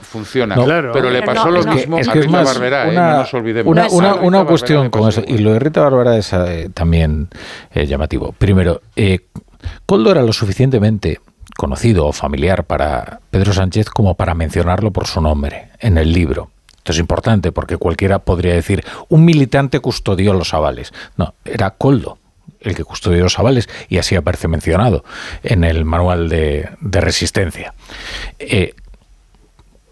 funciona. pero le pasó lo mismo a Rita Barberá, ¿eh? una, no nos olvidemos. Una, una, cuestión con eso, y lo de Rita Barberá es eh, también eh, llamativo. Primero, Coldo era lo suficientemente conocido o familiar para Pedro Sánchez como para mencionarlo por su nombre en el libro. Esto es importante porque cualquiera podría decir, un militante custodió los avales. No, era Coldo el que custodió los avales y así aparece mencionado en el manual de, resistencia. Eh,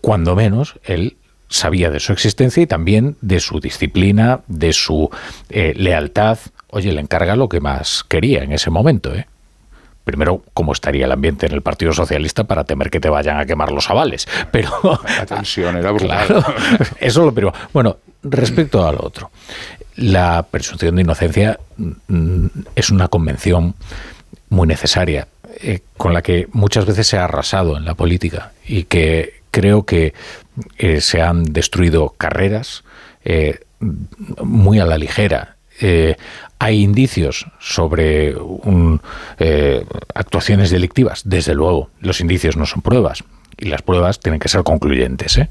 cuando menos, él sabía de su existencia y también de su disciplina, de su eh, lealtad. Oye, le encarga lo que más quería en ese momento, ¿eh? primero cómo estaría el ambiente en el Partido Socialista para temer que te vayan a quemar los avales. Pero la tensión era brutal. eso lo primero. Bueno, respecto al otro, la presunción de inocencia mm, es una convención muy necesaria eh, con la que muchas veces se ha arrasado en la política y que creo que eh, se han destruido carreras eh, muy a la ligera ¿Hay indicios sobre eh, actuaciones delictivas? Desde luego, los indicios no son pruebas y las pruebas tienen que ser concluyentes. ¿eh?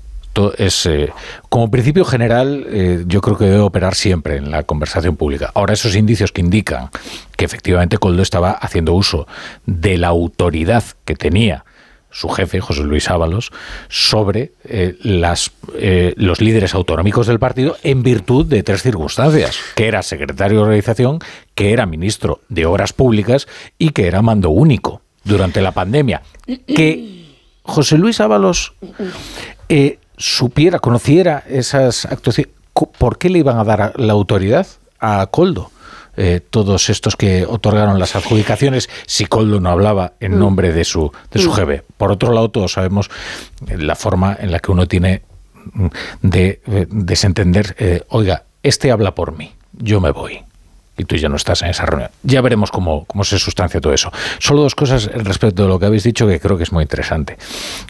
Es, eh, como principio general, yo creo que debe operar siempre en la conversación pública. Ahora, esos indicios que indican que efectivamente Coldo estaba haciendo uso de la autoridad que tenía su jefe, José Luis Ábalos, sobre eh, las, eh, los líderes autonómicos del partido en virtud de tres circunstancias, que era secretario de organización, que era ministro de Obras Públicas y que era mando único durante la pandemia. Que José Luis Ábalos eh, supiera, conociera esas actuaciones, ¿por qué le iban a dar la autoridad a Coldo? Eh, todos estos que otorgaron las adjudicaciones si Coldo no hablaba en mm. nombre de su, de su mm. Por otro lado, todos sabemos la forma en la que uno tiene mm, de eh, desentender, eh, oiga, este habla por mí, yo me voy y tú ya no estás en esa reunión. Ya veremos cómo, cómo, se sustancia todo eso. Solo dos cosas respecto de lo que habéis dicho que creo que es muy interesante.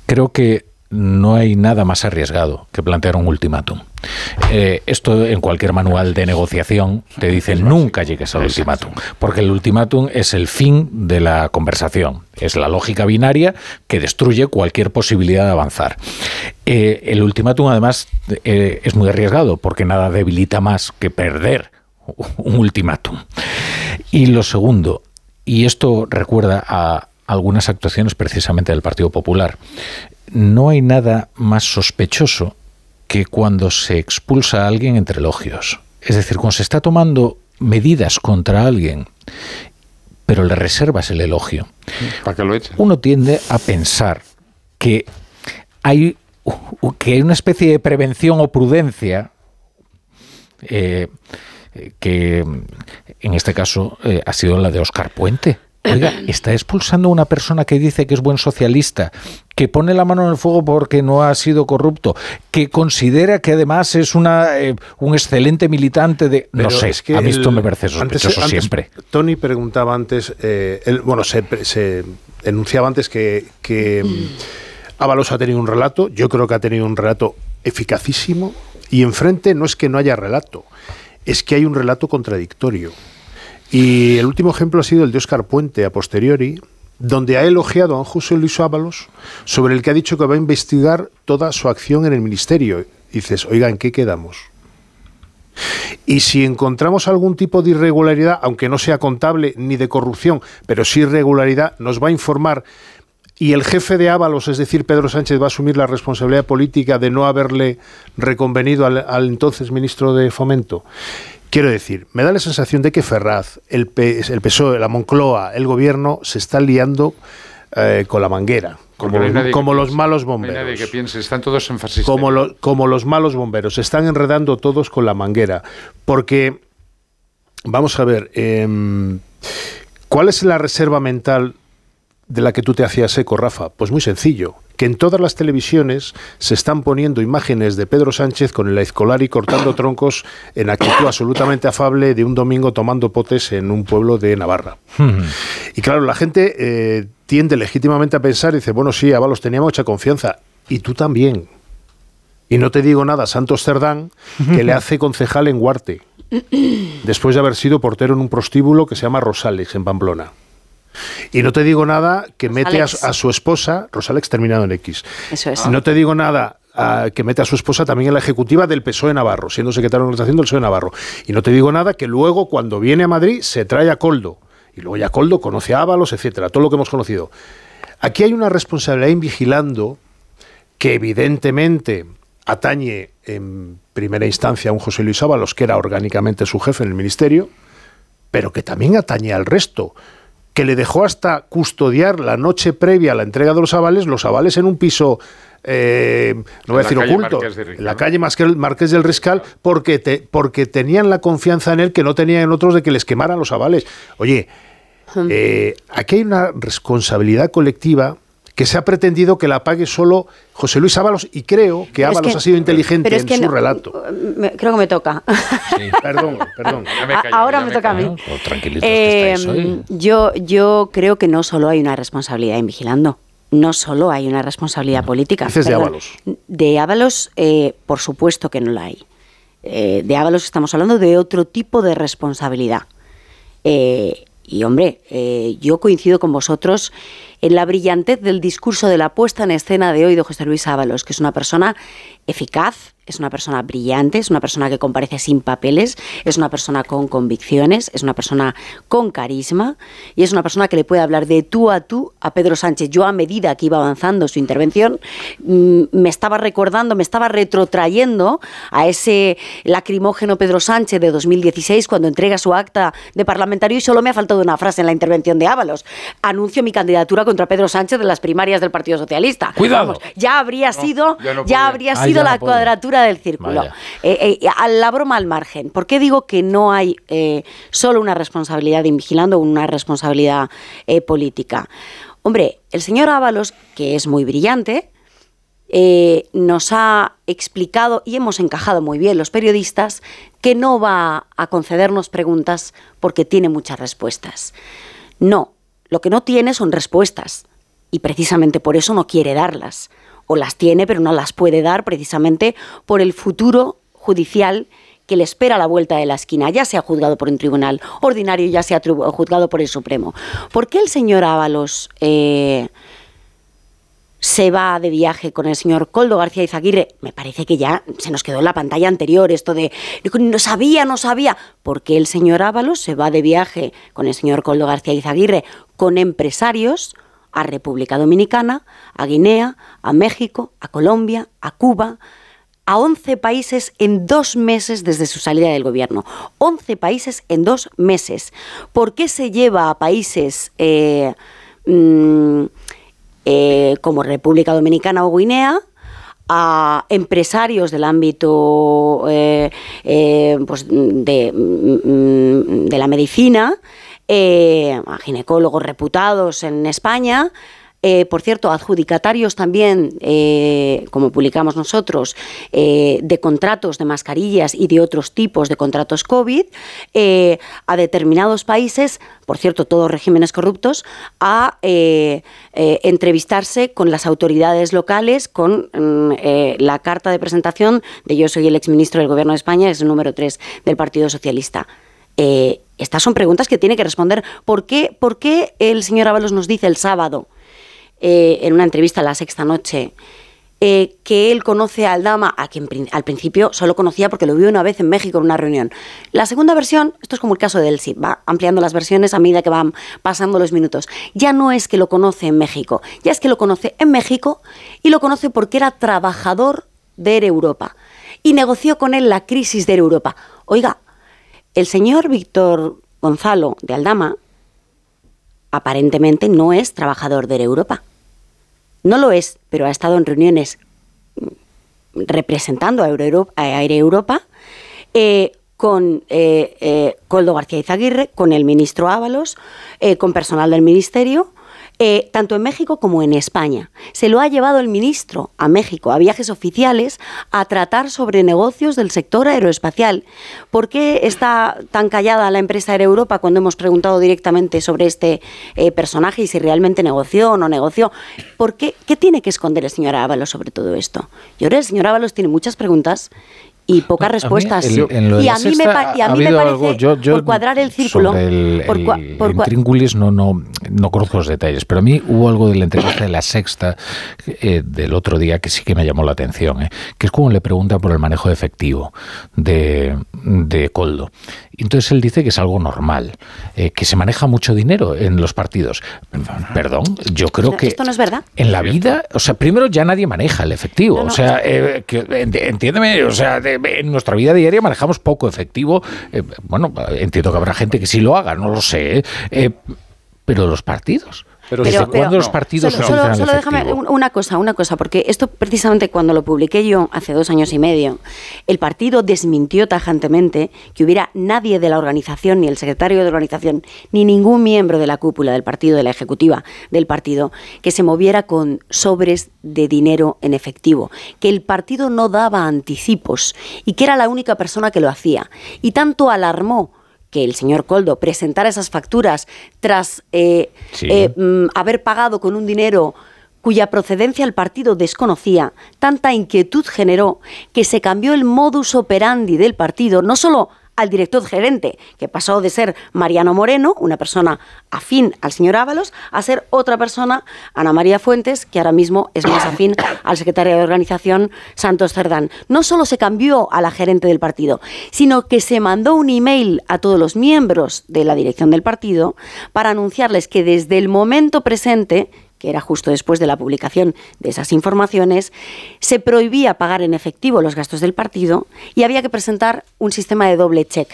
Creo que no hay nada más arriesgado que plantear un ultimátum. Eh, esto en cualquier manual de negociación te dice nunca llegues al ultimátum, porque el ultimátum es el fin de la conversación, es la lógica binaria que destruye cualquier posibilidad de avanzar. Eh, el ultimátum además eh, es muy arriesgado porque nada debilita más que perder un ultimátum. Y lo segundo, y esto recuerda a algunas actuaciones precisamente del Partido Popular no hay nada más sospechoso que cuando se expulsa a alguien entre elogios. Es decir, cuando se está tomando medidas contra alguien, pero le reservas el elogio. ¿Para lo Uno tiende a pensar que hay, que hay una especie de prevención o prudencia eh, que en este caso eh, ha sido la de Oscar Puente. Oiga, está expulsando a una persona que dice que es buen socialista, que pone la mano en el fuego porque no ha sido corrupto, que considera que además es una, eh, un excelente militante de... no sé, es que a mí esto me parece sospechoso siempre. Tony preguntaba antes, eh, bueno, se, enunciaba antes que, que mm, Ábalos ha tenido un relato, yo creo que ha tenido un relato eficacísimo, y enfrente no es que no haya relato, es que hay un relato contradictorio. Y el último ejemplo ha sido el de Oscar Puente a posteriori, donde ha elogiado a José Luis Ábalos, sobre el que ha dicho que va a investigar toda su acción en el ministerio. Dices, oiga, ¿en qué quedamos? Y si encontramos algún tipo de irregularidad, aunque no sea contable ni de corrupción, pero sí irregularidad, nos va a informar. Y el jefe de Ábalos, es decir, Pedro Sánchez, va a asumir la responsabilidad política de no haberle reconvenido al entonces ministro de Fomento. Quiero decir, me da la sensación de que Ferraz, el, el PSOE, la Moncloa, el gobierno se está liando eh, con la manguera. Como, como los malos bomberos. nadie que piense, están todos en como, como los malos bomberos, se están enredando todos con la manguera. Porque, vamos a ver, em, ¿cuál es la reserva mental de la que tú te hacías eco, Rafa? Pues muy sencillo que en todas las televisiones se están poniendo imágenes de Pedro Sánchez con el y cortando troncos en actitud absolutamente afable de un domingo tomando potes en un pueblo de Navarra. y claro, la gente eh, tiende legítimamente a pensar y dice, bueno, sí, Avalos tenía mucha confianza. Y tú también. Y no te digo nada, Santos Cerdán, que le hace concejal en Huarte, después de haber sido portero en un prostíbulo que se llama Rosales, en Pamplona. Y no te digo nada que mete a, su esposa, Rosalex terminado en X. Eso es. No te digo nada que mete a su esposa también en la ejecutiva del PSOE Navarro, siendo secretario de organización del PSOE Navarro. Y no te digo nada que luego, cuando viene a Madrid, se trae a Coldo. Y luego ya Coldo conoce a Ábalos, etcétera, todo lo que hemos conocido. Aquí hay una responsabilidad en vigilando que evidentemente atañe en primera instancia a un José Luis Ábalos, que era orgánicamente su jefe en el ministerio, pero que también atañe al resto, que le dejó hasta custodiar la noche previa a la entrega de los avales, los avales en un piso eh, no voy a decir oculto, en la calle Marqués del Riscal, porque, te, porque tenían la confianza en él que no tenían en otros de que les quemaran los avales. Oye, eh, aquí hay una responsabilidad colectiva que se ha pretendido que la pague solo José Luis Ábalos y creo que Ábalos ha sido inteligente en su relato. creo que me toca. perdón, perdón. Ahora me, toca a mí. Eh, yo, yo creo que no solo hay una responsabilidad en vigilando no solo hay una responsabilidad política. Dices de Ábalos. De Ábalos, eh, por supuesto que no la hay. Eh, de Ábalos estamos hablando de otro tipo de responsabilidad. Eh, y hombre, yo coincido con vosotros en la brillantez del discurso de la puesta en escena de hoy de José Luis Ábalos, que es una persona eficaz, es una persona brillante, es una persona que comparece sin papeles, es una persona con convicciones, es una persona con carisma y es una persona que le puede hablar de tú a tú a Pedro Sánchez. Yo a medida que iba avanzando su intervención mm, me estaba recordando, me estaba retrotrayendo a ese lacrimógeno Pedro Sánchez de 2016 cuando entrega su acta de parlamentario y solo me ha faltado una frase en la intervención de Ábalos. Anuncio mi candidatura contra Pedro Sánchez de las primarias del Partido Socialista. Cuidado. ya habría sido, ya, habría ah, la cuadratura del círculo. Eh, eh, a la broma al margen. ¿Por qué digo que no hay eh, solo una responsabilidad de vigilando, una responsabilidad política? Hombre, el señor Ábalos, que es muy brillante, nos ha explicado y hemos encajado muy bien los periodistas que no va a concedernos preguntas porque tiene muchas respuestas. No, lo que no tiene son respuestas y precisamente por eso no quiere darlas o las tiene, pero no las puede dar precisamente por el futuro judicial que le espera a la vuelta de la esquina, ya sea juzgado por un tribunal ordinario, ya sea juzgado por el Supremo. ¿Por qué el señor Ábalos eh, se va de viaje con el señor Coldo García Izaguirre? Me parece que ya se nos quedó en la pantalla anterior esto de no sabía, no sabía. ¿Por qué el señor Ábalos se va de viaje con el señor Coldo García Izaguirre con empresarios? A República Dominicana, a Guinea, a México, a Colombia, a Cuba, a 11 países en dos meses desde su salida del gobierno. 11 países en dos meses. ¿Por qué se lleva a países eh, mm, eh, como República Dominicana o Guinea? a empresarios del ámbito eh, pues de, mm, de la medicina eh, a ginecólogos reputados en España. Eh, por cierto, adjudicatarios también, eh, como publicamos nosotros, de contratos de mascarillas y de otros tipos de contratos COVID a determinados países, por cierto, todos regímenes corruptos, a entrevistarse con las autoridades locales con mm, la carta de presentación de yo soy el exministro del Gobierno de España, es el número 3 del Partido Socialista. Estas son preguntas que tiene que responder. ¿Por qué, por qué el señor Ábalos nos dice el sábado, eh, en una entrevista a la sexta noche, eh, que él conoce a Aldama, a quien al principio solo conocía porque lo vio una vez en México en una reunión? La segunda versión, esto es como el caso de Elsie, va ampliando las versiones a medida que van pasando los minutos. Ya no es que lo conoce en México, ya es que lo conoce en México y lo conoce porque era trabajador de Europa y negoció con él la crisis de Europa. Oiga, el señor Víctor Gonzalo de Aldama aparentemente no es trabajador de Europa. No lo es, pero ha estado en reuniones mm, representando a, Aire Europa eh, con eh, eh, Coldo García Izaguirre, con el ministro Ábalos, con personal del ministerio eh, tanto en México como en España. Se lo ha llevado el ministro a México, a viajes oficiales, a tratar sobre negocios del sector aeroespacial. ¿Por qué está tan callada la empresa Air Europa cuando hemos preguntado directamente sobre este eh, personaje y si realmente negoció o no negoció? ¿Por qué? ¿Qué tiene que esconder el señor Ábalos sobre todo esto? Yo creo que el señor Ábalos tiene muchas preguntas y pocas respuestas. y, a mí me, parece, por cuadrar el círculo, el, por, no, no, no conozco los detalles, pero a mí hubo algo de la entrevista de la sexta eh, del otro día que sí que me llamó la atención, eh, que es como le preguntan por el manejo de efectivo de, de Coldo. Entonces él dice que es algo normal, eh, que se maneja mucho dinero en los partidos. Perdón, yo creo que... Esto no es verdad. En la vida, o sea, primero ya nadie maneja el efectivo. o sea, eh, que, ent- entiéndeme, o sea, de- en nuestra vida diaria manejamos poco efectivo. Eh, bueno, entiendo que habrá gente que sí lo haga, no lo sé. ¿eh? Eh, pero los partidos. Pero, ¿Desde cuándo los partidos solo, solo- solo déjame una cosa, una cosa, porque esto precisamente cuando lo publiqué yo hace dos años y medio, el partido desmintió tajantemente que hubiera nadie de la organización, ni el secretario de organización, ni ningún miembro de la cúpula del partido, de la ejecutiva del partido, que se moviera con sobres de dinero en efectivo, que el partido no daba anticipos y que era la única persona que lo hacía. Y tanto alarmó que el señor Coldo presentara esas facturas tras eh, Sí. eh, mm, haber pagado con un dinero cuya procedencia el partido desconocía, tanta inquietud generó que se cambió el modus operandi del partido, no solo al director gerente, que pasó de ser Mariano Moreno, una persona afín al señor Ábalos, a ser otra persona, Ana María Fuentes, que ahora mismo es más afín al secretario de organización, Santos Cerdán. No solo se cambió a la gerente del partido, sino que se mandó un email a todos los miembros de la dirección del partido para anunciarles que desde el momento presente que era justo después de la publicación de esas informaciones, se prohibía pagar en efectivo los gastos del partido y había que presentar un sistema de doble check.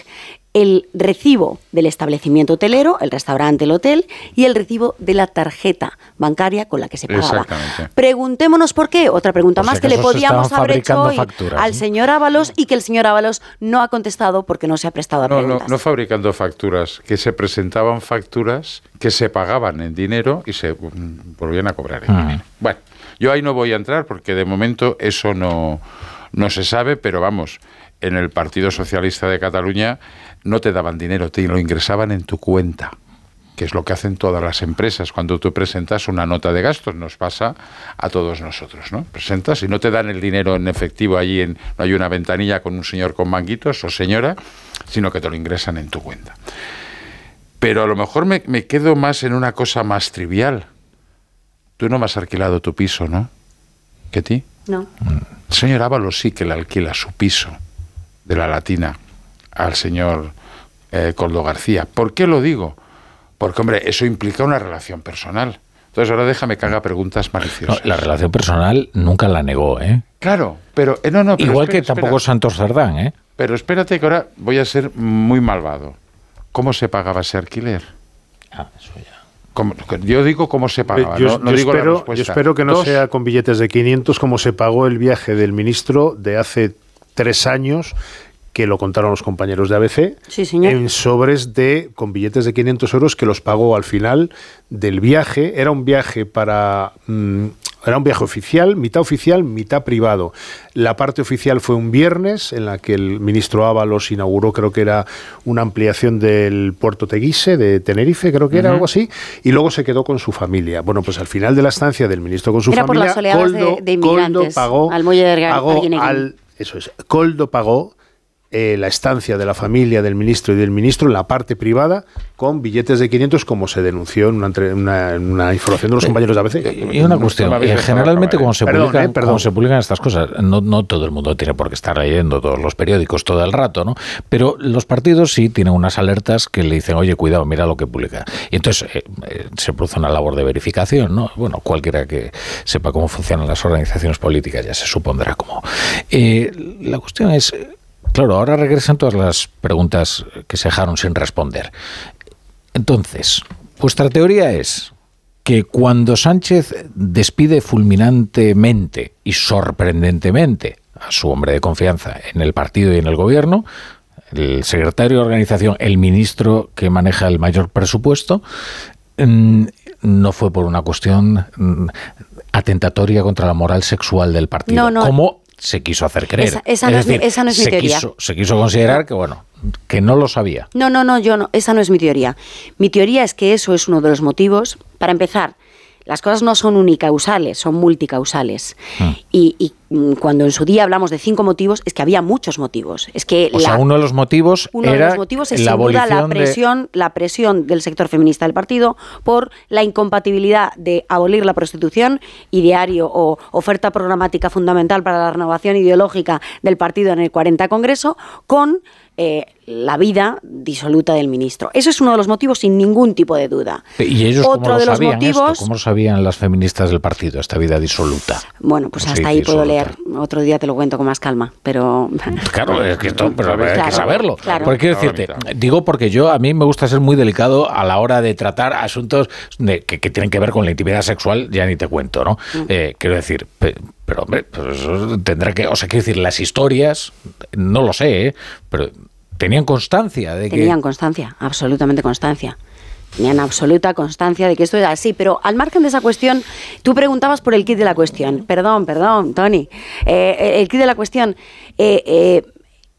El recibo del establecimiento hotelero, el restaurante, el hotel, y el recibo de la tarjeta bancaria con la que se pagaba. Exactamente. Preguntémonos por qué. Otra pregunta más que le podíamos haber hecho hoy facturas, al señor Ábalos y que el señor Ábalos no ha contestado porque no se ha prestado a No, no, preguntas. no fabricando facturas, que se presentaban facturas que se pagaban en dinero y se mm, volvían a cobrar en Ah. dinero. Bueno, yo ahí no voy a entrar porque de momento eso no, no se sabe, pero vamos, en el Partido Socialista de Cataluña no te daban dinero, te lo ingresaban en tu cuenta que es lo que hacen todas las empresas. Cuando tú presentas una nota de gastos, nos pasa a todos nosotros, ¿no? Presentas y no te dan el dinero en efectivo allí, en, no hay una ventanilla con un señor con manguitos o señora, sino que te lo ingresan en tu cuenta. Pero a lo mejor me, me quedo más en una cosa más trivial. Tú no me has alquilado tu piso, ¿no? ¿Que ti? No. El señor Ábalos sí que le alquila su piso de la Latina al señor eh, Coldo García. ¿Por qué lo digo? Porque, hombre, eso implica una relación personal. Entonces, ahora déjame que haga preguntas No, maliciosas. la relación personal nunca la negó, ¿eh? Claro, pero eh, no, no. pero Igual espera, que tampoco espera. Santos Cerdán, ¿eh? Pero espérate que ahora voy a ser muy malvado. ¿Cómo se pagaba ese alquiler? Ah, eso ya. yo digo cómo se pagaba, yo, no, no yo digo la espero, respuesta. yo espero que no Dos, sea con billetes de 500 como se pagó el viaje del ministro de hace tres años que lo contaron los compañeros de ABC, Sí, señor. en sobres de con billetes de 500 euros que los pagó al final del viaje. Era un viaje para mm, era un viaje oficial, mitad oficial, mitad privado. La parte oficial fue un viernes en la que el ministro Ábalos inauguró, creo que era una ampliación del puerto Teguise de Tenerife, creo que era algo así, y luego se quedó con su familia. Bueno, pues al final de la estancia del ministro con su Era por familia, las oleadas de- Coldo, de inmigrantes Coldo pagó, al muelle de pagó al eso es, Coldo pagó eh, la estancia de la familia del ministro y del ministro en la parte privada con billetes de 500 como se denunció en una, entre- una- en una información de los compañeros de ABC. Y una cuestión, eh, generalmente cuando se, Perdón, publican, eh, perdón. cuando se publican estas cosas, no, no todo el mundo tiene por qué estar leyendo todos los periódicos todo el rato, ¿no? Pero los partidos sí tienen unas alertas que le dicen, oye, cuidado, mira lo que publica. Y entonces eh, eh, se produce una labor de verificación, ¿no? Bueno, cualquiera que sepa cómo funcionan las organizaciones políticas ya se supondrá cómo. Eh, la cuestión es, eh, claro, ahora regresan todas las preguntas que se dejaron sin responder. Entonces, vuestra teoría es que cuando Sánchez despide fulminantemente y sorprendentemente a su hombre de confianza en el partido y en el gobierno, el secretario de organización, el ministro que maneja el mayor presupuesto, mm, no fue por una cuestión mm, atentatoria contra la moral sexual del partido, No, no. como se quiso hacer creer. Esa- esa no es mi- esa no es mi se teoría. quiso- se quiso considerar que, bueno, que no lo sabía. No, no, no, yo no, esa no es mi teoría. Mi teoría es que eso es uno de los motivos. Para empezar, las cosas no son unicausales, son multicausales. Y, y, mm, cuando en su día hablamos de cinco motivos, es que había muchos motivos. Es que O la- sea, uno de los motivos uno de era los motivos es la sin duda la de... presión, la presión del sector feminista del partido por la incompatibilidad de abolir la prostitución, ideario o oferta programática fundamental para la renovación ideológica del partido en el 40 Congreso, con eh, la vida disoluta del ministro. Eso es uno de los motivos sin ningún tipo de duda. ¿Y ellos Otro cómo lo de los sabían motivos- esto? ¿Cómo lo sabían las feministas del partido, esta vida disoluta? Bueno, pues ¿Cómo se hasta ahí puedo leer. Otro día te lo cuento con más calma, pero Claro, es que esto, pero hay Claro, que saberlo. claro. Porque quiero decirte, digo porque yo a mí me gusta ser muy delicado a la hora de tratar asuntos de- que, que tienen que ver con la intimidad sexual, ya ni te cuento, ¿no? Mm. Eh, quiero decir, pe- pero hombre, pues eso tendrá que, o sea, quiero decir, las historias, no lo sé, ¿eh? pero tenían constancia de que Tenían constancia, absolutamente constancia. Tenían absoluta constancia de que esto era así, pero al margen de esa cuestión, tú preguntabas por el kit de la cuestión. Perdón, perdón, Tony. Eh, el kit de la cuestión, eh, eh,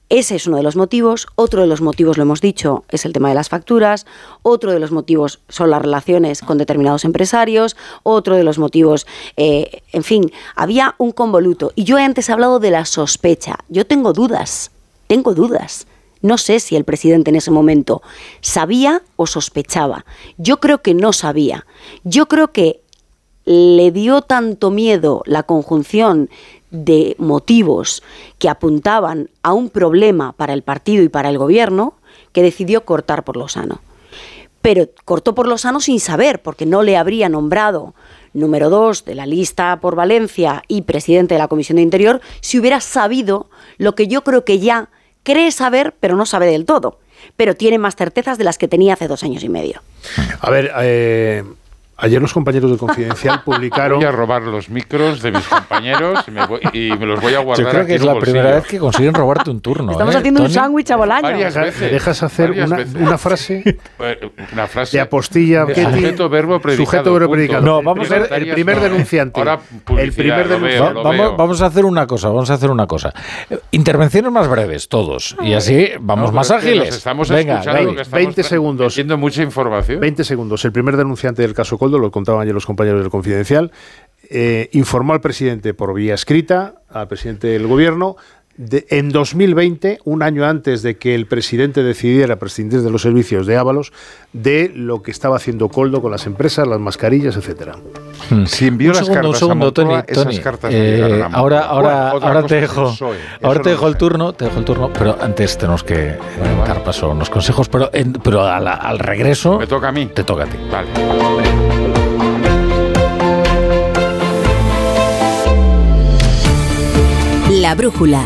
ese es uno de los motivos. Otro de los motivos, lo hemos dicho, es el tema de las facturas. Otro de los motivos son las relaciones con determinados empresarios. Otro de los motivos, eh, en fin, había un convoluto. Y yo he antes hablado de la sospecha. Yo tengo dudas, tengo dudas. No sé si el presidente en ese momento sabía o sospechaba. Yo creo que no sabía. Yo creo que le dio tanto miedo la conjunción de motivos que apuntaban a un problema para el partido y para el gobierno que decidió cortar por lo sano. Pero cortó por lo sano sin saber, porque no le habría nombrado número dos de la lista por Valencia y presidente de la Comisión de Interior si hubiera sabido lo que yo creo que ya cree saber, pero no sabe del todo. Pero tiene más certezas de las que tenía hace dos años y medio. A ver, eh, ayer los compañeros de Confidencial publicaron... Voy a robar los micros de mis compañeros y me, voy- y me los voy a guardar yo creo aquí que es en un la primera bolsillo. vez que consiguen robarte un turno. Estamos ¿eh, haciendo un sándwich a bolaño. Varias ¿Me veces. dejas hacer una, veces. una frase Eh, Una frase de apostilla? de sujeto, verbo, predicado. Sujeto, verbo, predicado. No, vamos a ver- El primer no. denunciante. Ahora el primer denunciante. veo, vamos, a hacer una cosa, vamos a hacer una cosa. Eh, Intervenciones más breves, todos. Y así vamos No, más ágiles. estamos Venga, escuchando venga. lo que estamos 20 tra- segundos. mucha información. 20 segundos. El primer denunciante del caso Coldo, lo contaban ayer los compañeros del Confidencial, eh, informó al presidente por vía escrita, al presidente del gobierno, de- en 2020, un año antes de que el presidente decidiera prescindir de los servicios de Ábalos, de lo que estaba haciendo Coldo con las empresas, las mascarillas, etcétera. Si envió un las segundo, un cartas a segundo, Moncloa, Tony. esas Tony, cartas no eh, a Moncloa. ahora, ahora, Bueno, ahora te dejo, PSOE, ahora te dejo el sé. turno, te dejo el turno, pero antes tenemos que eh, dar paso a unos consejos, pero, en- pero la- al regreso Me toca a mí. te toca a ti. Vale. La brújula.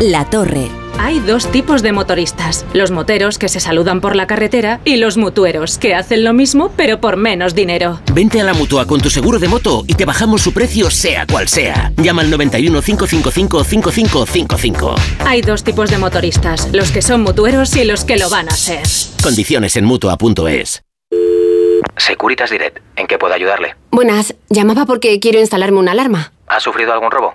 La torre. Hay dos tipos de motoristas, los moteros que se saludan por la carretera y los mutueros que hacen lo mismo pero por menos dinero. Vente a la mutua con tu seguro de moto y te bajamos su precio sea cual sea. Llama al 91 555 5555. Hay dos tipos de motoristas, los que son mutueros y los que lo van a ser. Condiciones en mutua.es. Securitas Direct, ¿en qué puedo ayudarle? Buenas, llamaba porque quiero instalarme una alarma. ¿Ha sufrido algún robo?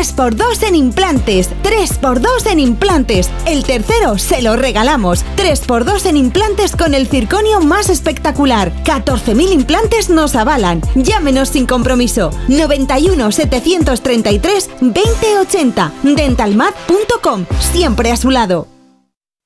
3x2 en implantes, 3x2 en implantes. El tercero se lo regalamos. 3x2 en implantes con el circonio más espectacular. 14.000 implantes nos avalan. Llámenos sin compromiso. 91 733 2080. Dentalmat.com. Siempre a su lado.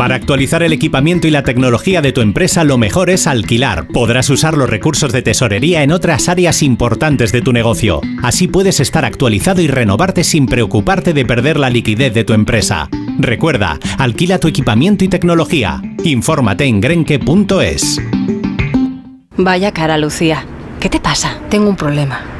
Para actualizar el equipamiento y la tecnología de tu empresa, lo mejor es alquilar. Podrás usar los recursos de tesorería en otras áreas importantes de tu negocio. Así puedes estar actualizado y renovarte sin preocuparte de perder la liquidez de tu empresa. Recuerda, alquila tu equipamiento y tecnología. Infórmate en grenke.es. Vaya cara, Lucía. ¿Qué te pasa? Tengo un problema.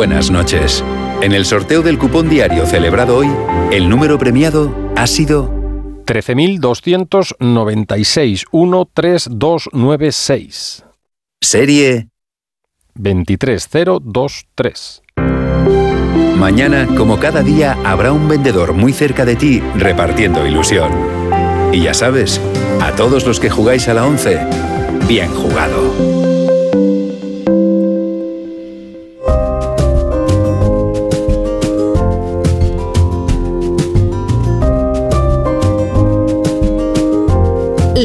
Buenas noches. En el sorteo del cupón diario celebrado hoy, el número premiado ha sido 13.296 13296. Serie 23023. Mañana, como cada día, habrá un vendedor muy cerca de ti repartiendo ilusión. Y ya sabes, a todos los que jugáis a la 11, bien jugado.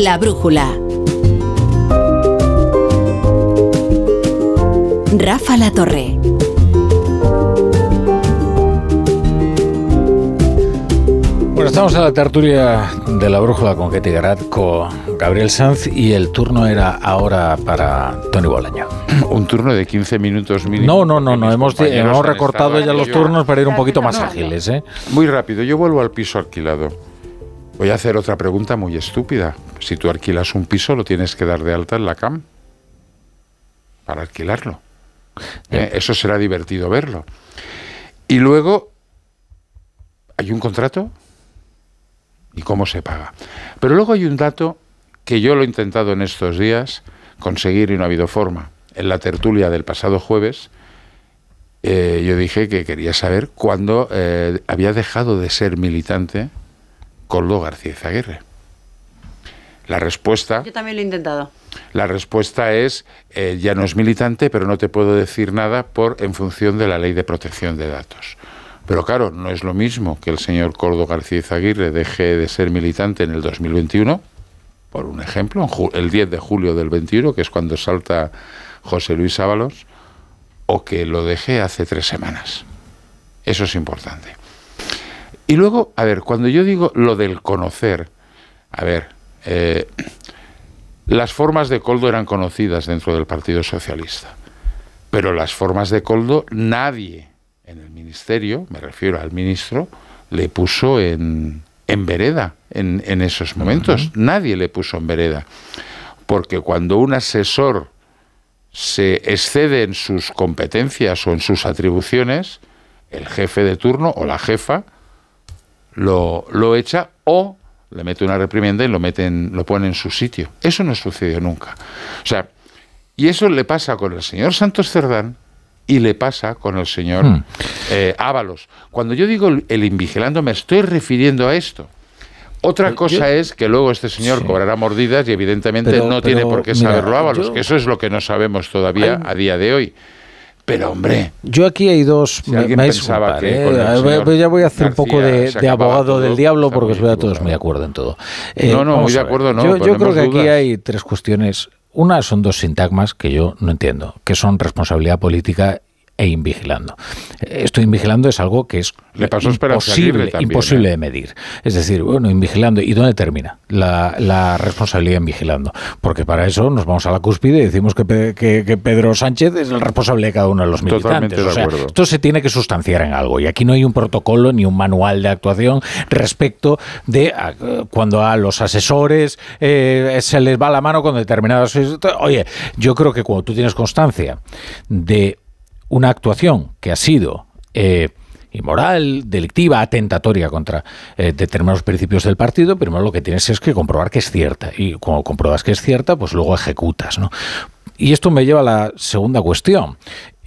La brújula. Rafa La Torre. Bueno, estamos en la tertulia de la brújula con Ketty Garat, con Gabriel Sanz y el turno era ahora para Tony Bolaño. Un turno de 15 minutos mínimo. No, no, no, no. Hemos, hemos recortado ya los turnos para ir un poquito más ágiles, ¿eh? Muy rápido, yo vuelvo al piso alquilado. Voy a hacer otra pregunta muy estúpida. Si tú alquilas un piso, lo tienes que dar de alta en la CAM para alquilarlo. ¿Eh? Eso será divertido verlo. Y luego, ¿hay un contrato? ¿Y cómo se paga? Pero luego hay un dato que yo lo he intentado en estos días conseguir y no ha habido forma. En la tertulia del pasado jueves, eh, yo dije que quería saber cuándo eh, había dejado de ser militante Coldo García Izaguirre. La respuesta, Yo también lo he intentado. la respuesta es eh, ya no es militante, pero no te puedo decir nada por en función de la ley de protección de datos. Pero claro, no es lo mismo que el señor Coldo García Izaguirre deje de ser militante en el 2021, por un ejemplo, el 10 de julio del 21, que es cuando salta José Luis Ábalos, o que lo deje hace tres semanas. Eso es importante. Y luego, a ver, cuando yo digo lo del conocer, a ver, eh, las formas de Coldo eran conocidas dentro del Partido Socialista, pero las formas de Coldo nadie en el ministerio, me refiero al ministro, le puso en, en vereda en, en esos momentos. Nadie le puso en vereda. Porque cuando un asesor se excede en sus competencias o en sus atribuciones, el jefe de turno o la jefa lo, lo echa o le mete una reprimenda y lo, meten, lo pone en su sitio. Eso no sucedió nunca. O sea, y eso le pasa con el señor Santos Cerdán y le pasa con el señor Hmm. eh, Ábalos. Cuando yo digo el, invigilando, me estoy refiriendo a esto. Otra cosa es que luego este señor cobrará mordidas y evidentemente Pero- no tiene por qué mira, saberlo Ábalos, yo- que eso es lo que no sabemos todavía Hay- a día de hoy. Pero hombre, Yo aquí hay dos. Si pensaba disculpar, que ¿eh? pues ya voy a hacer un poco de, abogado todo, del diablo está porque os veo a todos muy de acuerdo en todo. Eh, No, no, muy de acuerdo no, Yo, creo que aquí hay tres cuestiones. Una son dos sintagmas que yo no entiendo, que son responsabilidad política e invigilando. Esto invigilando es algo que es Le pasó imposible, también, imposible ¿eh? de medir. Es decir, bueno, invigilando. ¿Y dónde termina la, la responsabilidad en vigilando? Porque para eso nos vamos a la cúspide y decimos que, Pe- que- que Pedro Sánchez es el responsable de cada uno de los Totalmente militantes. de O sea, esto se tiene que sustanciar en algo. Y aquí no hay un protocolo ni un manual de actuación respecto de a, eh, cuando a los asesores eh, se les va la mano con determinadas... Oye, yo creo que cuando tú tienes constancia de una actuación que ha sido... eh, inmoral, delictiva, atentatoria contra eh, determinados principios del partido, primero lo que tienes es que comprobar que es cierta. Y cuando compruebas que es cierta, pues luego ejecutas, ¿no? Y esto me lleva a la segunda cuestión.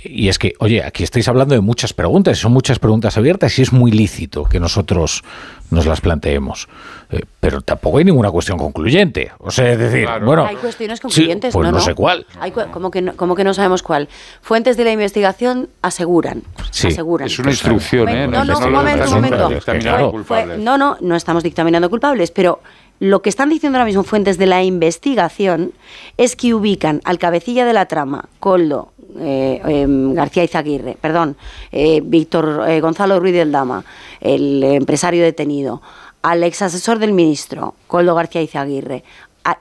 Y es que, oye, aquí estáis hablando de muchas preguntas, son muchas preguntas abiertas y es muy lícito que nosotros nos las planteemos. Eh, pero tampoco hay ninguna cuestión concluyente. O sea, es decir, bueno... Hay cuestiones sí, concluyentes, pues no, no, no. sé cuál. Hay cu- como, que no, como que no sabemos cuál. Fuentes de la investigación aseguran. Sí. aseguran. Es una instrucción, ¿eh? No, no, un momento, un momento. Fue- no, no, no estamos dictaminando culpables, pero lo que están diciendo ahora mismo fuentes de la investigación es que ubican al cabecilla de la trama, Coldo, eh, em, García Izaguirre, perdón, eh, Víctor eh, Gonzalo Ruiz del Dama, el empresario detenido, al ex asesor del ministro, Coldo García Izaguirre,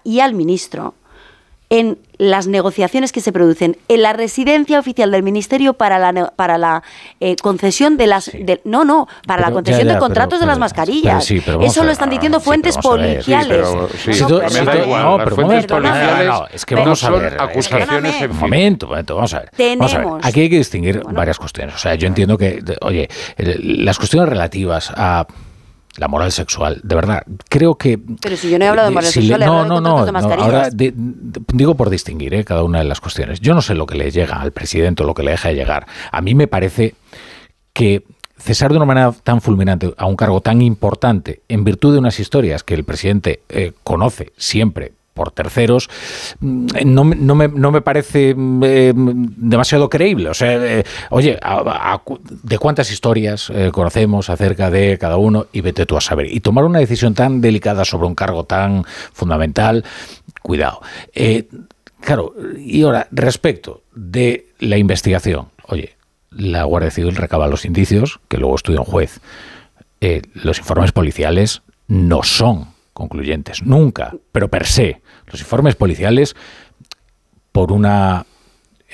y al ministro en las negociaciones que se producen en la residencia oficial del ministerio para la para la eh, concesión de las de- no no para la Pero, concesión ya, ya, de contratos pero- de las pero- mascarillas. pero sí, pero eso a lo están diciendo sí, fuentes pero sí, policiales. pero- sí, No, pero fuentes policiales no, no, es que vamos a ver. acusaciones en momento, momento, vamos a ver. Vamos a ver. Tenemos- Aquí hay que distinguir varias cuestiones. O sea, yo entiendo que, oye, las cuestiones relativas a la moral sexual, de verdad, creo que pero si yo no he hablado de moral si le- sexual no, no, no, de no, mascarillas ahora de- de- digo por distinguir eh, cada una de las cuestiones. Yo no sé lo que le llega al presidente o lo que le deja de llegar. A mí me parece que cesar de una manera tan fulminante a un cargo tan importante en virtud de unas historias que el presidente eh, conoce siempre por terceros, mm, no, no, me, no me parece mm, eh, demasiado creíble. O sea, eh, oye, ¿de cuántas historias eh, conocemos acerca de cada uno? Y vete tú a saber. Y tomar una decisión tan delicada sobre un cargo tan fundamental, cuidado. Claro, y ahora, respecto de la investigación, oye, la Guardia Civil recaba los indicios, que luego estudia un juez. Los informes policiales no son concluyentes, nunca, pero per se. Los informes policiales, por una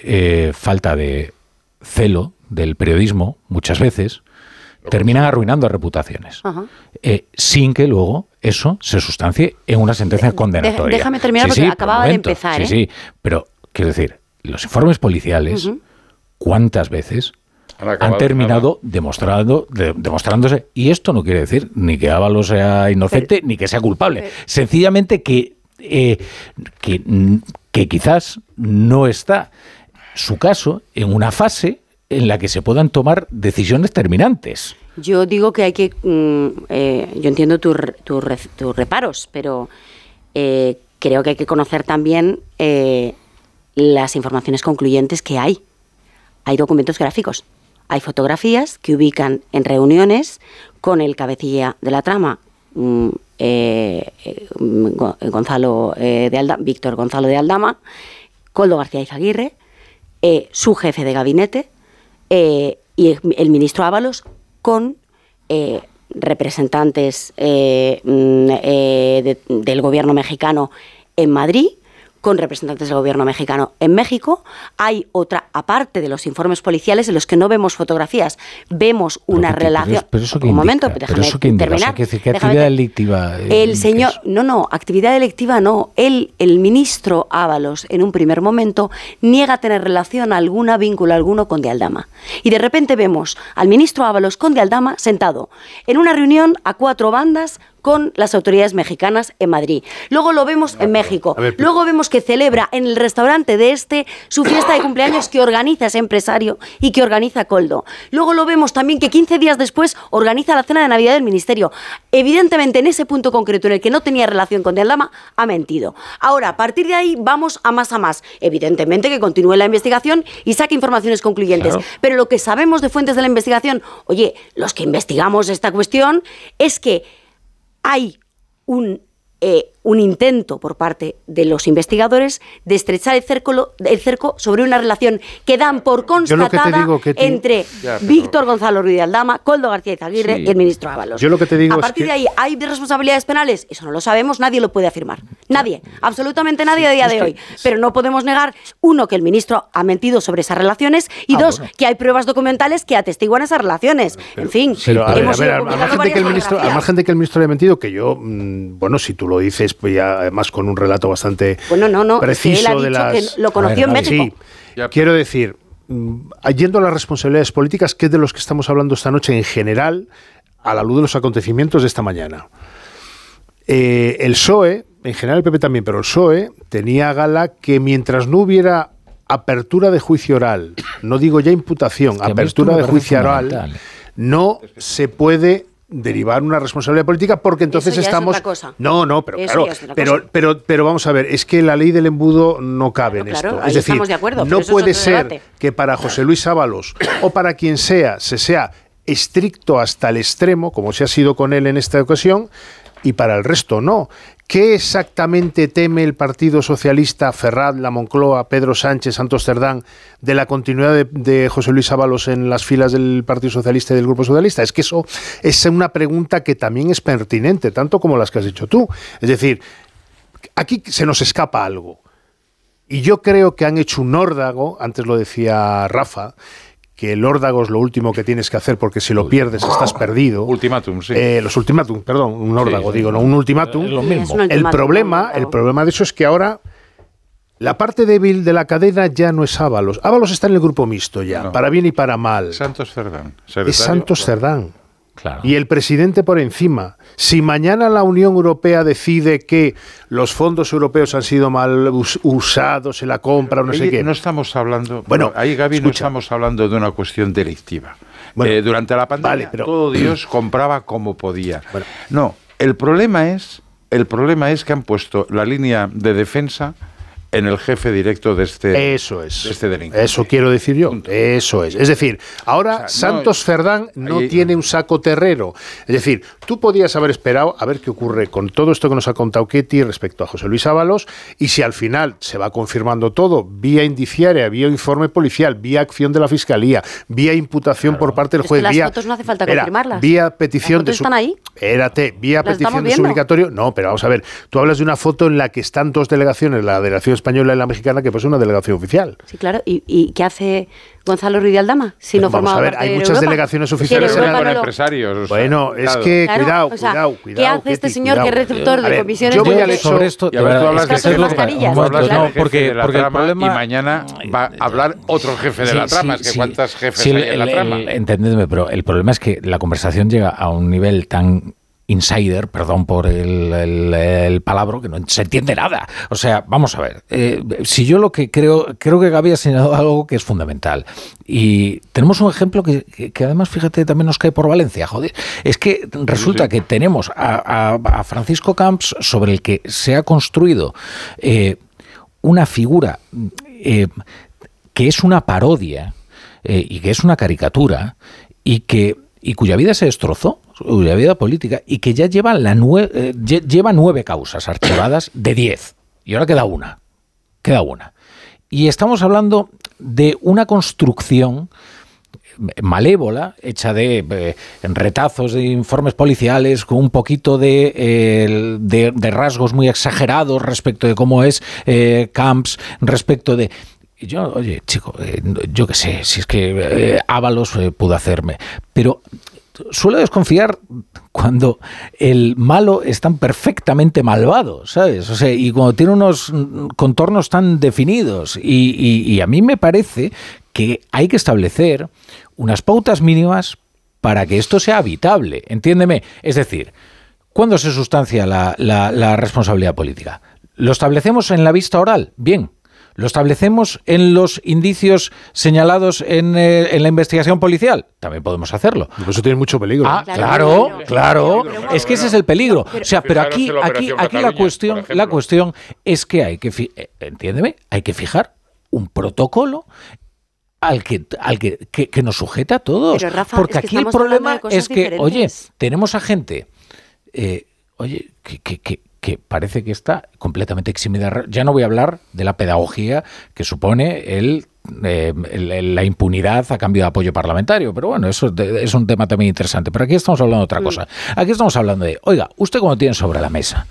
eh, falta de celo del periodismo, muchas veces, terminan arruinando reputaciones, eh, sin que luego eso se sustancie en una sentencia condenatoria. déjame terminar porque por acababa de empezar, Sí, ¿eh? sí, pero quiero decir, los informes policiales. ¿cuántas veces Han terminado demostrando, de- demostrándose, y esto no quiere decir ni que Ábalos sea inocente ni que sea culpable, sencillamente que, eh, que, que quizás no está su caso en una fase en la que se puedan tomar decisiones terminantes. Yo digo que hay que. mm, eh, yo entiendo tus re- tus reparos, pero eh, creo que hay que conocer también eh, las informaciones concluyentes que hay. Hay documentos gráficos, hay fotografías que ubican en reuniones con el cabecilla de la trama, mm, eh, eh, Go- Gonzalo eh, de Alda- Víctor Gonzalo de Aldama, Coldo García Izaguirre, eh, su jefe de gabinete eh, y el, ministro Ábalos con eh, representantes eh, mm, eh, de- del gobierno mexicano en Madrid, con representantes del gobierno mexicano en México. Hay otra, aparte de los informes policiales, en los que no vemos fotografías, vemos una Pero que- pero relación. pero eso Un momento, indica, déjame pero eso que indica, o sea, terminar. que decir, ¿qué déjame actividad ter- delictiva, eh, El señor, no, no, actividad delictiva no. Él, el ministro Ábalos, en un primer momento, niega tener relación alguna, vínculo alguno con De Aldama. Y de repente vemos al ministro Ábalos con De Aldama sentado en una reunión a cuatro bandas con las autoridades mexicanas en Madrid. Luego lo vemos en México. Luego vemos que celebra en el restaurante de este su fiesta de cumpleaños que organiza ese empresario y que organiza Coldo. Luego lo vemos también que 15 días después organiza la cena de Navidad del Ministerio. Evidentemente, en ese punto concreto en el que no tenía relación con Dialdama, ha mentido. Ahora, a partir de ahí, vamos a más a más. Evidentemente que continúe la investigación y saque informaciones concluyentes. Pero lo que sabemos de fuentes de la investigación, oye, los que investigamos esta cuestión, es que hay un eh, un intento por parte de los investigadores de estrechar el cerco, el cerco sobre una relación que dan por constatada entre Víctor Gonzalo Ruiz de Aldama, Coldo García Izaguirre y el ministro Ábalos. Yo lo que te digo a partir de ahí, ¿hay responsabilidades penales? Eso no lo sabemos, nadie lo puede afirmar. Nadie, absolutamente nadie a día de hoy. Pero no podemos negar, uno, que el ministro ha mentido sobre esas relaciones y ah, dos, que hay pruebas documentales que atestiguan esas relaciones. en fin, hemos al, margen de que el ministro, al margen de que el ministro haya mentido, que yo, mm, bueno, si tú lo dices, pues ya además con un relato bastante bueno, no, no, preciso de las... Que lo conoció en México. Sí, quiero decir, mm, yendo a las responsabilidades políticas, que es de los que estamos hablando esta noche en general, a la luz de los acontecimientos de esta mañana. Eh, el PSOE, en general el PP también, pero el PSOE tenía gala que mientras no hubiera apertura de juicio oral, no digo ya imputación, apertura de juicio oral, no se puede derivar una responsabilidad política porque entonces estamos no no pero claro pero, pero pero vamos a ver es que la ley del embudo no cabe en esto. es decir no puede ser que para José Luis Ábalos o para quien sea se sea estricto hasta el extremo como se ha sido con él en esta ocasión y para el resto no ¿Qué exactamente teme el Partido Socialista, Ferrat, La Moncloa, Pedro Sánchez, Santos Cerdán, de la continuidad de, José Luis Ábalos en las filas del Partido Socialista y del Grupo Socialista? Es que eso es una pregunta que también es pertinente, tanto como las que has dicho tú. Es decir, aquí se nos escapa algo. Y yo creo que han hecho un órdago, antes lo decía Rafa, que el órdago es lo último que tienes que hacer porque si lo pierdes estás perdido. Ultimátum, sí. Eh, los ultimátum, perdón, un órdago, digo, no un ultimátum. Lo mismo. El problema, el problema de eso es que ahora la parte débil de la cadena ya no es Ábalos. Ábalos está en el grupo mixto ya, para bien y para mal. Santos Cerdán. Es Santos Cerdán. Y el presidente por encima. Si mañana la Unión Europea decide que los fondos europeos han sido mal usados en la compra o no sé qué. No estamos hablando. Bueno, ahí, Gaby, no estamos hablando de una cuestión delictiva. Eh, durante la pandemia, todo Dios compraba como podía. No, el problema es. El problema es que han puesto la línea de defensa en el jefe directo de este, Eso es. este delincuente. Eso quiero decir yo. Eso es. Es decir, ahora Santos Ferdán no tiene un saco terrero. Es decir, tú podías haber esperado a ver qué ocurre con todo esto que nos ha contado Ketty respecto a José Luis Ábalos y si al final se va confirmando todo, vía indiciaria, vía informe policial, vía acción de la Fiscalía, vía imputación por parte del juez. las vía, fotos no hace falta confirmarlas. Vía petición de están ahí? Espérate, vía petición de suplicatorio. No, pero vamos a ver, tú hablas de una foto en la que están dos delegaciones, la delegación española y la mexicana, que pues una delegación oficial. Sí, claro. ¿Y, y qué hace Gonzalo Ruiz de Aldama? Si no vamos a ver, hay muchas delegaciones oficiales en con empresarios. Bueno, es que cuidado, cuidado, cuidado. ¿Qué hace este señor que es receptor de comisiones? Yo voy a leer sobre esto. Y a ver, tú hablas de mascarillas. No, porque, porque el problema, y mañana va a hablar otro jefe de la trama. es que cuántas jefes hay en la trama. Entendedme, pero el problema es que la conversación llega a un nivel tan insider, perdón por el, el, palabra, que no se entiende nada. O sea, vamos a ver, eh, si yo lo que creo, creo que Gaby ha señalado algo que es fundamental. Y tenemos un ejemplo que, que, además, fíjate, también nos cae por Valencia, joder. Es que resulta que tenemos a, a, Francisco Camps sobre el que se ha construido eh, una figura eh, que es una parodia y que es una caricatura y que y cuya vida se destrozó la vida política, y que ya lleva, eh, lleva nueve causas archivadas de diez. Y ahora queda una. Queda una. Y estamos hablando de una construcción malévola, hecha de eh, retazos de informes policiales, con un poquito de, de, rasgos muy exagerados respecto de cómo es eh, Camps, respecto de... Yo, oye, chico, yo qué sé, si es que Ábalos pudo hacerme, pero suelo desconfiar cuando el malo es tan perfectamente malvado, ¿sabes? O sea, y cuando tiene unos contornos tan definidos. Y, a mí me parece que hay que establecer unas pautas mínimas para que esto sea habitable. Entiéndeme. Es decir, ¿Cuándo se sustancia la responsabilidad política? ¿Lo establecemos en la vista oral? Bien. ¿Lo establecemos en los indicios señalados en, eh, en la investigación policial? También podemos hacerlo. Eso tiene mucho peligro. Ah, claro, claro. Es que ese es el peligro. O sea, pero aquí, aquí, aquí la cuestión, la cuestión es que hay que, fi- eh, entiéndeme, hay que fijar un protocolo al que, al que, que, que nos sujeta a todos. Pero, Rafa, Porque es que aquí el problema es que, oye, tenemos a gente, eh, oye, que, que, que, parece que está completamente eximida. Ya no voy a hablar de la pedagogía que supone el eh, la impunidad a cambio de apoyo parlamentario. Pero bueno, eso es un tema también interesante. Pero aquí estamos hablando de otra cosa. Aquí estamos hablando de, oiga, usted como tiene sobre la mesa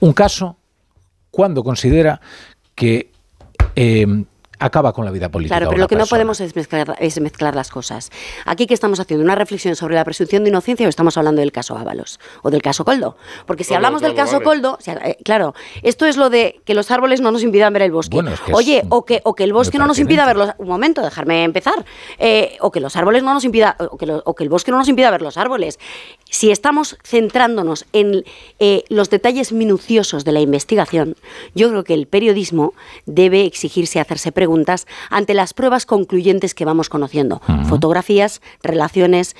un caso cuando considera que eh, acaba con la vida política. Claro, pero lo que no podemos es mezclar, es mezclar las cosas. Aquí que estamos haciendo una reflexión sobre la presunción de inocencia o estamos hablando del caso Ábalos o del caso Coldo. Porque si hablamos del caso vale. Coldo, o sea, eh, claro, esto es lo de que los árboles no nos impidan ver el bosque. Bueno, es que es Oye, o que, o que el bosque no nos impida ver pertinente. los... Un momento, dejarme empezar. Eh, o que los árboles no nos impida... O que, lo- o que el bosque no nos impida ver los árboles. Si estamos centrándonos en eh, los detalles minuciosos de la investigación, yo creo que el periodismo debe exigirse hacerse preguntas ante las pruebas concluyentes que vamos conociendo. Fotografías, relaciones,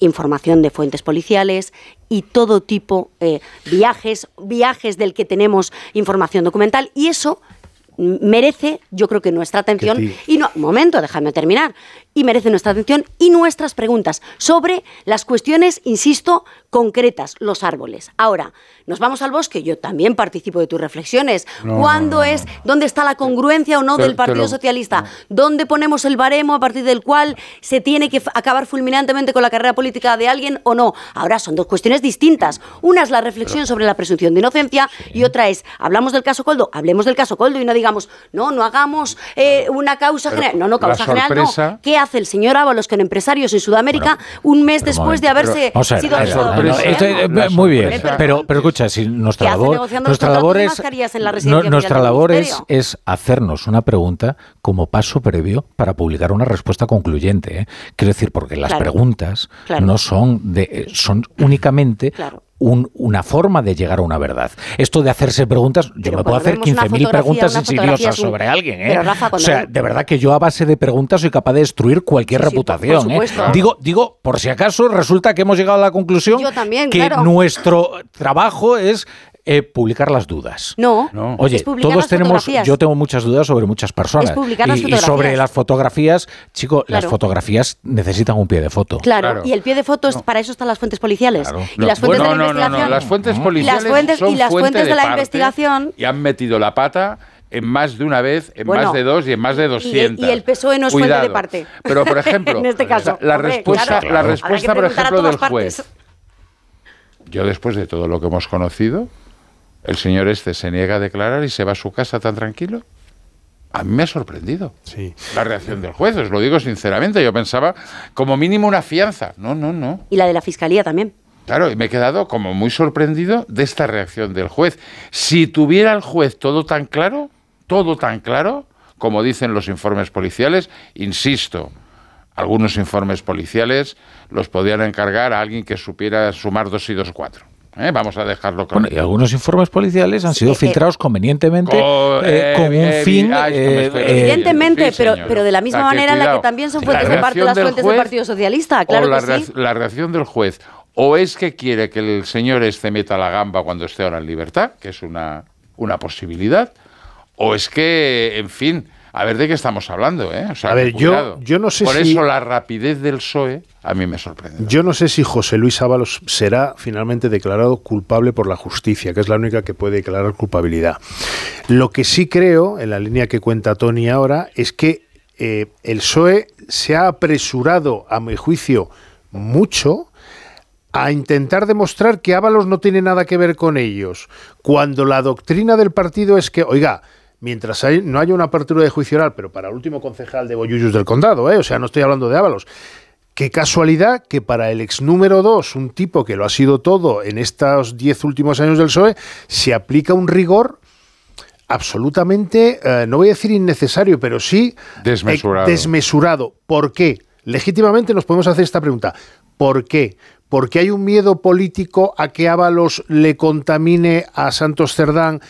información de fuentes policiales y todo tipo eh, viajes, viajes del que tenemos información documental y eso merece, yo creo que nuestra atención y no, momento, déjame terminar. Y merece nuestra atención y nuestras preguntas sobre las cuestiones, insisto, concretas, los árboles. Ahora, nos vamos al bosque, yo también participo de tus reflexiones. No, ¿Cuándo no, no, es, dónde está la congruencia o no Pero del Partido Socialista? ¿Dónde ponemos el baremo a partir del cual se tiene que acabar fulminantemente con la carrera política de alguien o no? Ahora son dos cuestiones distintas. Una es la reflexión sobre la presunción de inocencia y otra es, hablamos del caso Coldo, hablemos del caso Coldo y no digamos, no, no hagamos eh, una causa Pero general. No, no, causa general no. ¿Qué hace el señor Ábalos con empresarios en Sudamérica un mes después de haberse a ver, sido no, eh, muy bien, pero, pero escucha, si nuestra ¿Qué hace labor, nuestra labor es, mascarillas en la no- residencia nuestra labor es, es hacernos una pregunta como paso previo para publicar una respuesta concluyente. ¿eh? Quiero decir, porque las Claro. preguntas Claro. no son de, son únicamente Claro. Un- una forma de llegar a una verdad. Esto de hacerse preguntas, yo Pero me puedo hacer vemos una 15.000 fotografía, preguntas insidiosas un- sobre alguien. ¿eh? Pero, Rafa, o sea, de verdad que yo a base de preguntas soy capaz de destruir cualquier Sí, sí, reputación. ¿eh? Digo, digo, por si acaso resulta que hemos llegado a la conclusión Yo también, que claro. nuestro trabajo es eh, publicar las dudas. No, Oye, es publicar todos las tenemos, yo tengo muchas dudas sobre muchas personas. Es publicar las y, y sobre las fotografías, chico, las Claro. fotografías necesitan un pie de foto. Claro, y el pie de fotos, para eso están las fuentes policiales. Y No, las fuentes bueno, de la no, no, no, investigación. Las fuentes Y las policiales fuentes- son y las fuente fuentes de la parte investigación- Y han metido la pata en más de una vez, en Bueno, más de dos y en más de y- 200. y el PSOE no es fuente de Cuidado. parte. Pero, por ejemplo, En este caso, la hombre, respuesta, claro. la respuesta por ejemplo, del juez. partes. Yo después de todo lo que hemos conocido, el señor este se niega a declarar y se va a su casa tan tranquilo. A mí me ha sorprendido la reacción del juez, os lo digo sinceramente. Yo pensaba como mínimo una fianza. No, no, no. Y la de la fiscalía también. Claro, y me he quedado como muy sorprendido de esta reacción del juez. Si tuviera el juez todo tan claro, todo tan claro, como dicen los informes policiales, insisto, algunos informes policiales los podían encargar a alguien que supiera sumar dos y dos cuatro. ¿Eh? Vamos a dejarlo claro. Bueno, y algunos informes policiales han sido eh, filtrados convenientemente co- eh, eh, con un eh, fin. ah, Evidentemente, sí, pero, pero de la misma O sea, que manera en la que también son La fuentes de parte las del fuentes juez del Partido Socialista, claro o la, que sí. la reacción del juez o es que quiere que el señor este meta la gamba cuando esté ahora en libertad, que es una, una posibilidad, o es que, en fin, a ver de qué estamos hablando, ¿eh? O sea, A ver, yo- yo no sé Por si- eso la rapidez del PSOE a mí me sorprende. Yo no sé si José Luis Ábalos será finalmente declarado culpable por la justicia, que es la única que puede declarar culpabilidad. Lo que sí creo, en la línea que cuenta Tony ahora, es que eh, el PSOE se ha apresurado, a mi juicio, mucho a intentar demostrar que Ábalos no tiene nada que ver con ellos, cuando la doctrina del partido es que, oiga, mientras hay- no haya una apertura de juicio oral, pero para el último concejal de Boyullos del Condado, ¿eh? o sea, no estoy hablando de Ábalos, Qué casualidad que para el ex número 2, un tipo que lo ha sido todo en estos 10 últimos años del PSOE, se aplica un rigor absolutamente, eh, no voy a decir innecesario, pero sí Desmesurado. eh, desmesurado. ¿Por qué? Legítimamente nos podemos hacer esta pregunta. ¿Por qué? porque hay un miedo político a que Ábalos le contamine a Santos Cerdán,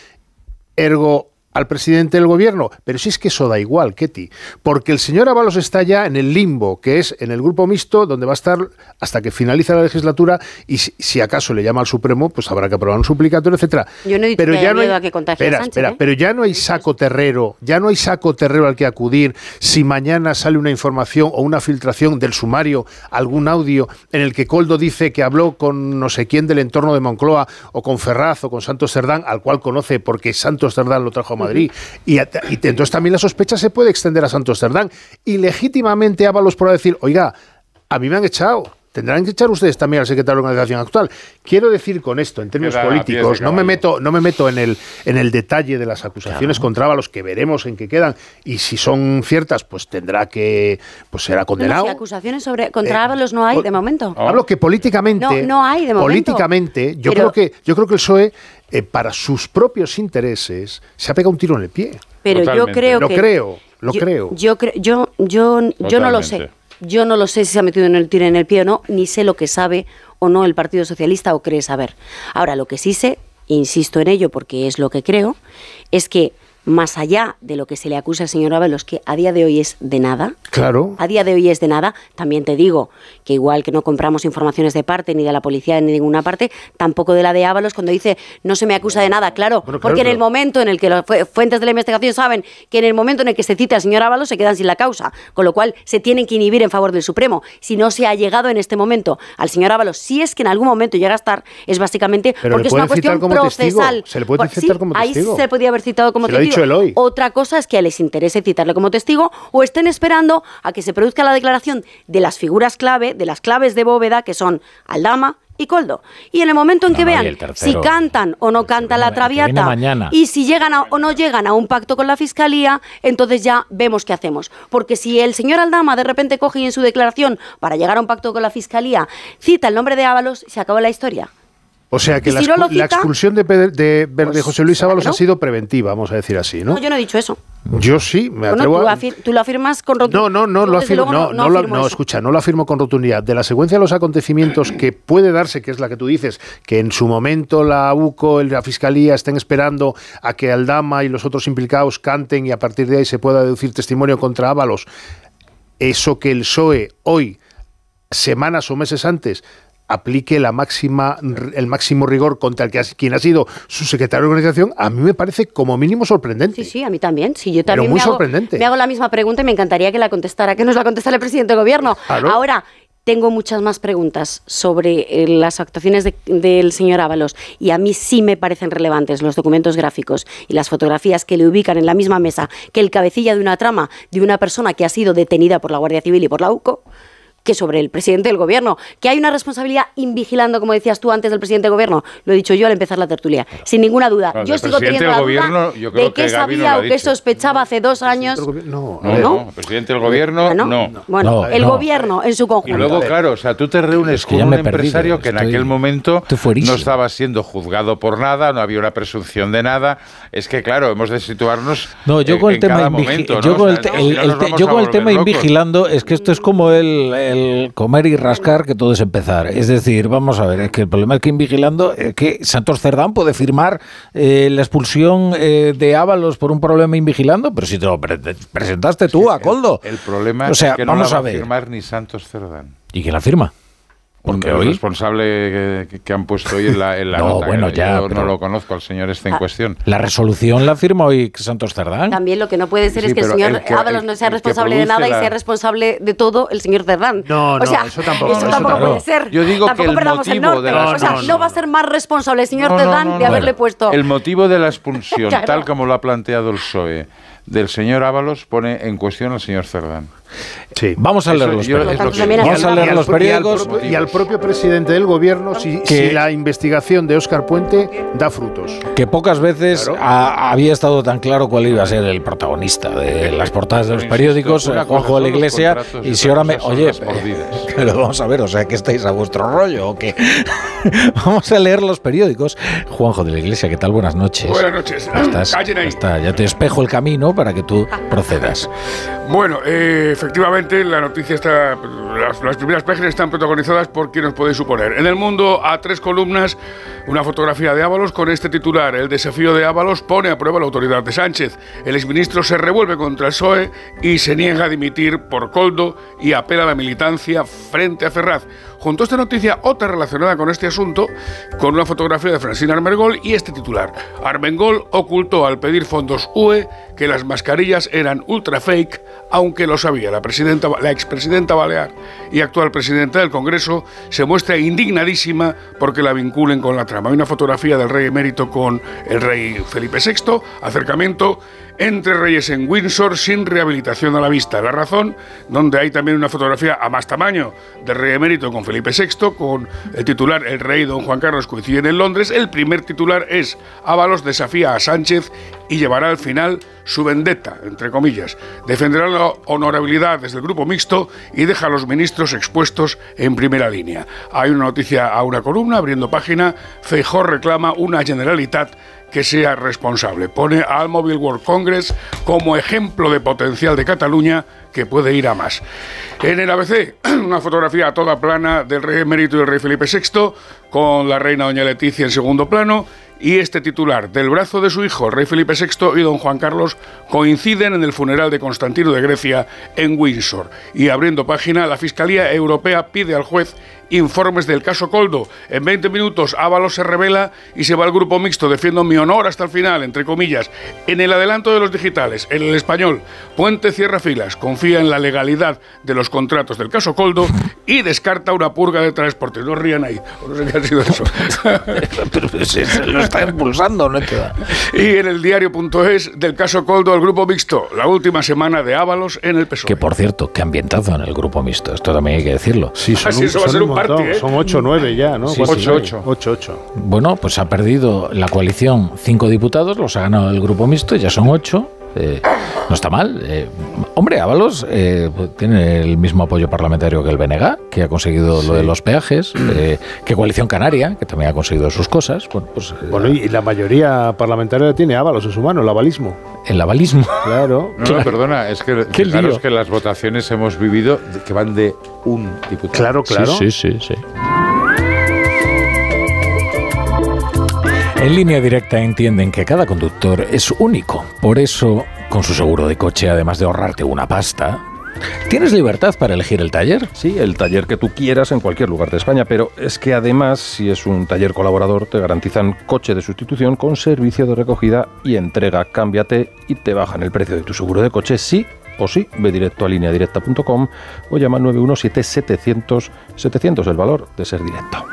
ergo al presidente del gobierno. Pero si es que eso da igual, Ketty, porque el señor Ábalos está ya en el limbo, que es en el grupo mixto, donde va a estar hasta que finalice la legislatura y si, si acaso le llama al Supremo, pues habrá que aprobar un suplicatorio, etcétera. Yo no he dicho pero ya no hay, a que a espera, Sánchez, espera, ¿eh? pero ya no hay saco terrero, ya no hay saco terrero al que acudir si mañana sale una información o una filtración del sumario, algún audio en el que Coldo dice que habló con no sé quién del entorno de Moncloa o con Ferraz o con Santos Cerdán, al cual conoce porque Santos Cerdán lo trajo a Madrid. y, a- y te- entonces también la sospecha se puede extender a Santos Cerdán. Y legítimamente Ábalos podrá decir, oiga, a mí me han echado. Tendrán que echar ustedes también al secretario de organización actual. Quiero decir con esto, en términos políticos, no me meto, no me meto en el, en el detalle de las acusaciones contra Ábalos, que veremos en qué quedan, y si son ciertas, pues tendrá que, pues será No, no, condenado. si acusaciones sobre contra Eh, Ábalos no hay de momento. Hablo que políticamente, No, no hay de momento. políticamente, yo Pero- creo que yo creo que el PSOE eh, para sus propios intereses se ha pegado un tiro en el pie. Pero yo creo lo que creo, lo yo, creo. Yo creo, yo, yo, yo no lo sé. Yo no lo sé si se ha metido en el tiro en el pie o no, ni sé lo que sabe o no el Partido Socialista o cree saber. Ahora, lo que sí sé, insisto en ello porque es lo que creo, es que más allá de lo que se le acusa al señor Ábalos, que a día de hoy es de nada, Claro. a día de hoy es de nada. También te digo que igual que no compramos informaciones de parte, ni de la policía, ni de ninguna parte, tampoco de la de Ábalos cuando dice no se me acusa de nada. Claro, claro, porque en el momento en el que las fu- fuentes de la investigación saben que en el momento en el que se cita al señor Ábalos se quedan sin la causa, con lo cual se tienen que inhibir en favor del Supremo. Si no se ha llegado en este momento al señor Ábalos, si es que en algún momento llega a estar, es básicamente Pero porque es una cuestión testigo. procesal. Se le puede citar como Ahí se le podía haber citado como testigo. Dicho. Otra cosa es que les interese citarle como testigo o estén esperando a que se produzca la declaración de las figuras clave, de las claves de bóveda, que son Aldama y Coldo. Y en el momento en que No, y vean si cantan o no canta la traviata y si llegan a- o no llegan a un pacto con la fiscalía, entonces ya vemos qué hacemos. Porque si el señor Aldama de repente coge y en su declaración para llegar a un pacto con la fiscalía cita el nombre de Ábalos, se acabó la historia. O sea que ¿Y la, si no expulsión de, Pedro- de, de José Luis Ábalos ¿no? ha sido preventiva, vamos a decir así, ¿no? No, yo no he dicho eso. Yo sí, me Bueno, atrevo tú, a... afir- tú lo afirmas con rotundidad. No, no, no, lo afirmo, no, no no, lo- afirmo no, escucha, no lo afirmo con rotundidad. De la secuencia de los acontecimientos que puede darse, que es la que tú dices, que en su momento la UCO, la Fiscalía estén esperando a que Aldama y los otros implicados canten y a partir de ahí se pueda deducir testimonio contra Ábalos, eso que el PSOE hoy, semanas o meses antes, aplique la máxima, el máximo rigor contra el que quien ha sido su secretario de organización, a mí me parece como mínimo sorprendente. Sí, sí, a mí también. Sí, yo Pero también muy me, hago, sorprendente. me hago la misma pregunta y me encantaría que la contestara, que nos la contestara el presidente del gobierno. Claro. Ahora, tengo muchas más preguntas sobre eh, las actuaciones de- del señor Ábalos y a mí sí me parecen relevantes los documentos gráficos y las fotografías que le ubican en la misma mesa que el cabecilla de una trama de una persona que ha sido detenida por la Guardia Civil y por la UCO que sobre el presidente del gobierno, que hay una responsabilidad invigilando, como decías tú antes del presidente del gobierno, lo he dicho yo al empezar la tertulia, sin ninguna duda. Claro, yo sigo presidente teniendo la del duda gobierno, yo creo de que qué sabía o qué sospechaba hace dos años. No, No, no, el presidente del gobierno, no. Bueno, No, el no. gobierno en su Y conjunto. luego, claro, o sea, tú te reúnes que con un empresario que en aquel momento no estaba siendo juzgado por nada, no había una presunción de nada. Es que, claro, hemos de situarnos No, yo en- con el en tema momento, yo con el, yo con tema invigilando es que esto es como el, el comer y rascar que todo es empezar. Es decir, vamos a ver, es que el problema es que invigilando es que Santos Cerdán puede firmar eh, la expulsión eh, de Ábalos por un problema invigilando, pero si te lo pre- te presentaste tú a Coldo. El problema O sea, es que no vamos la va a ver. firmar ni Santos Cerdán. ¿Y quién la firma? Porque el hoy- responsable que, que han puesto hoy en la, en la No, nota. bueno, que ya, yo no lo conozco al señor este en Ah. cuestión. La resolución la firma hoy Santos Cerdán. También lo que no puede ser Sí, es que el señor el que- Ábalos el- no sea el que responsable de nada y sea responsable de todo el señor Cerdán. No, o no, sea, eso tampoco, Eso tampoco puede ser. Yo digo que tampoco el perdamos el motivo norte. de la- o sea, No, no, no, va a ser más responsable el señor Cerdán no, de haberle puesto. El motivo de la expulsión, Claro. tal como lo ha planteado el PSOE, del señor Ábalos, pone en cuestión al señor Cerdán. Sí. Vamos a leer Eso los yo- lo periódicos. que- hay Vamos a leer al los pro- y al periódicos. propio- y al propio presidente del gobierno si, Que- si la investigación de Óscar Puente da frutos. que pocas veces Claro. ha- había estado tan claro cuál iba a ser el protagonista de las portadas de los periódicos, eh, Juanjo cosa de la Iglesia, y si ahora me... Oye, pero vamos a ver, o sea, que estáis a vuestro rollo o qué. vamos a leer los periódicos. Juanjo de la Iglesia, ¿qué tal? Buenas noches. Buenas noches. Estás, ahí. está, ya te espejo el camino para que tú procedas. Bueno, eh, efectivamente, la noticia está. Las, las primeras páginas están protagonizadas por quien os podéis suponer. En el mundo, a tres columnas, una fotografía de Ábalos con este titular: El desafío de Ábalos pone a prueba la autoridad de Sánchez. El exministro se revuelve contra el PSOE y se niega a dimitir por Coldo y apela a la militancia frente a Ferraz. Junto a esta noticia, otra relacionada con este asunto, con una fotografía de Francina Armengol y este titular. Armengol ocultó al pedir fondos UE que las mascarillas eran ultra fake, aunque lo sabía. La, presidenta, la expresidenta Balear y actual presidenta del Congreso se muestra indignadísima porque la vinculen con la Hay una fotografía del rey emérito con el rey Felipe VI, acercamiento entre reyes en Windsor sin rehabilitación a la vista. La razón, donde hay también una fotografía a más tamaño del rey emérito con Felipe VI, con el titular El rey don Juan Carlos coinciden en Londres. El primer titular es Ábalos desafía a Sánchez y llevará al final su vendetta, entre comillas. Defenderá la honorabilidad desde el grupo mixto y deja a los ministros expuestos en primera línea. Hay una noticia a una columna, abriendo página, Feijó reclama una generalitat que sea responsable. Pone al Mobile World Congress como ejemplo de potencial de Cataluña que puede ir a más. En el ABC, una fotografía a toda plana del rey emérito y el rey Felipe VI, con la reina doña Leticia en segundo plano, y este titular, del brazo de su hijo, el rey Felipe VI y don Juan Carlos, coinciden en el funeral de Constantino de Grecia en Windsor. Y abriendo página, la Fiscalía Europea pide al juez informes del caso Coldo. En 20 minutos, Ábalos se revela y se va al grupo mixto, defiendo mi honor hasta el final, entre comillas. En el adelanto de los digitales, en el español, Puente cierra filas, confía en la legalidad de los contratos del caso Coldo y descarta una purga de transporte. No rían ahí, no sé qué ha sido eso. Pero se, se lo está impulsando, ¿no? Y en el diario.es del caso Coldo al grupo mixto, la última semana de Ábalos en el PSOE. Que por cierto, que ambientazo en el grupo mixto, esto también hay que decirlo. Sí, son, Ah, sí, un, eso va a son ser un party, ¿eh? son 8 o 9 ya, ¿no? Sí, Cuatro, sí. nueve. Ocho, Ocho, ocho. Bueno, pues ha perdido la coalición cinco diputados, los ha ganado el grupo mixto, ya son ocho. Eh, no está mal. Eh, hombre, Ábalos eh, tiene el mismo apoyo parlamentario que el BNG, que ha conseguido lo de los peajes, eh, que Coalición Canaria, que también ha conseguido sus cosas. Bueno, pues eh, Bueno, y la mayoría parlamentaria tiene Ábalos en su mano, el avalismo. el avalismo. Claro. No, no, perdona, es que Qué fijaros lío. que las votaciones hemos vivido que van de un diputado. Claro, claro. Sí, sí, sí, sí. En línea directa entienden que cada conductor es único. Por eso, con su seguro de coche, además de ahorrarte una pasta, ¿tienes libertad para elegir el taller? Sí, el taller que tú quieras en cualquier lugar de España, pero es que además, si es un taller colaborador, te garantizan coche de sustitución con servicio de recogida y entrega. Cámbiate y te bajan el precio de tu seguro de coche, sí o sí. Ve directo a lineadirecta.com o llama al 917-700 700, el valor de ser directo.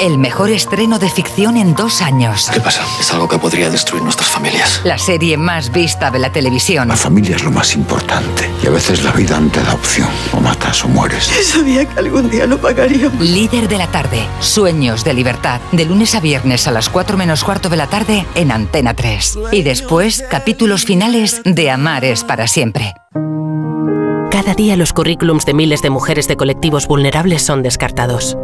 El mejor estreno de ficción en dos años. ¿Qué pasa? Es algo que podría destruir nuestras familias. La serie más vista de la televisión. La familia es lo más importante. Y a veces la vida te da opción. O matas o mueres. Sabía que algún día lo pagaríamos. Líder de la tarde. Sueños de libertad. De lunes a viernes a las 4 menos cuarto de la tarde en Antena 3. Y después, capítulos finales de Amar es para siempre. Cada día los currículums de miles de mujeres de colectivos vulnerables son descartados.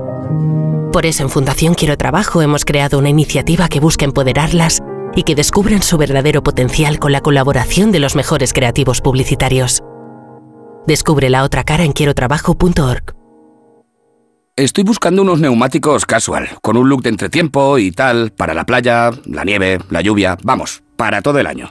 Por eso en Fundación Quiero Trabajo hemos creado una iniciativa que busca empoderarlas y que descubran su verdadero potencial con la colaboración de los mejores creativos publicitarios. Descubre la otra cara en quierotrabajo.org. Estoy buscando unos neumáticos casual, con un look de entretiempo y tal, para la playa, la nieve, la lluvia, vamos, para todo el año.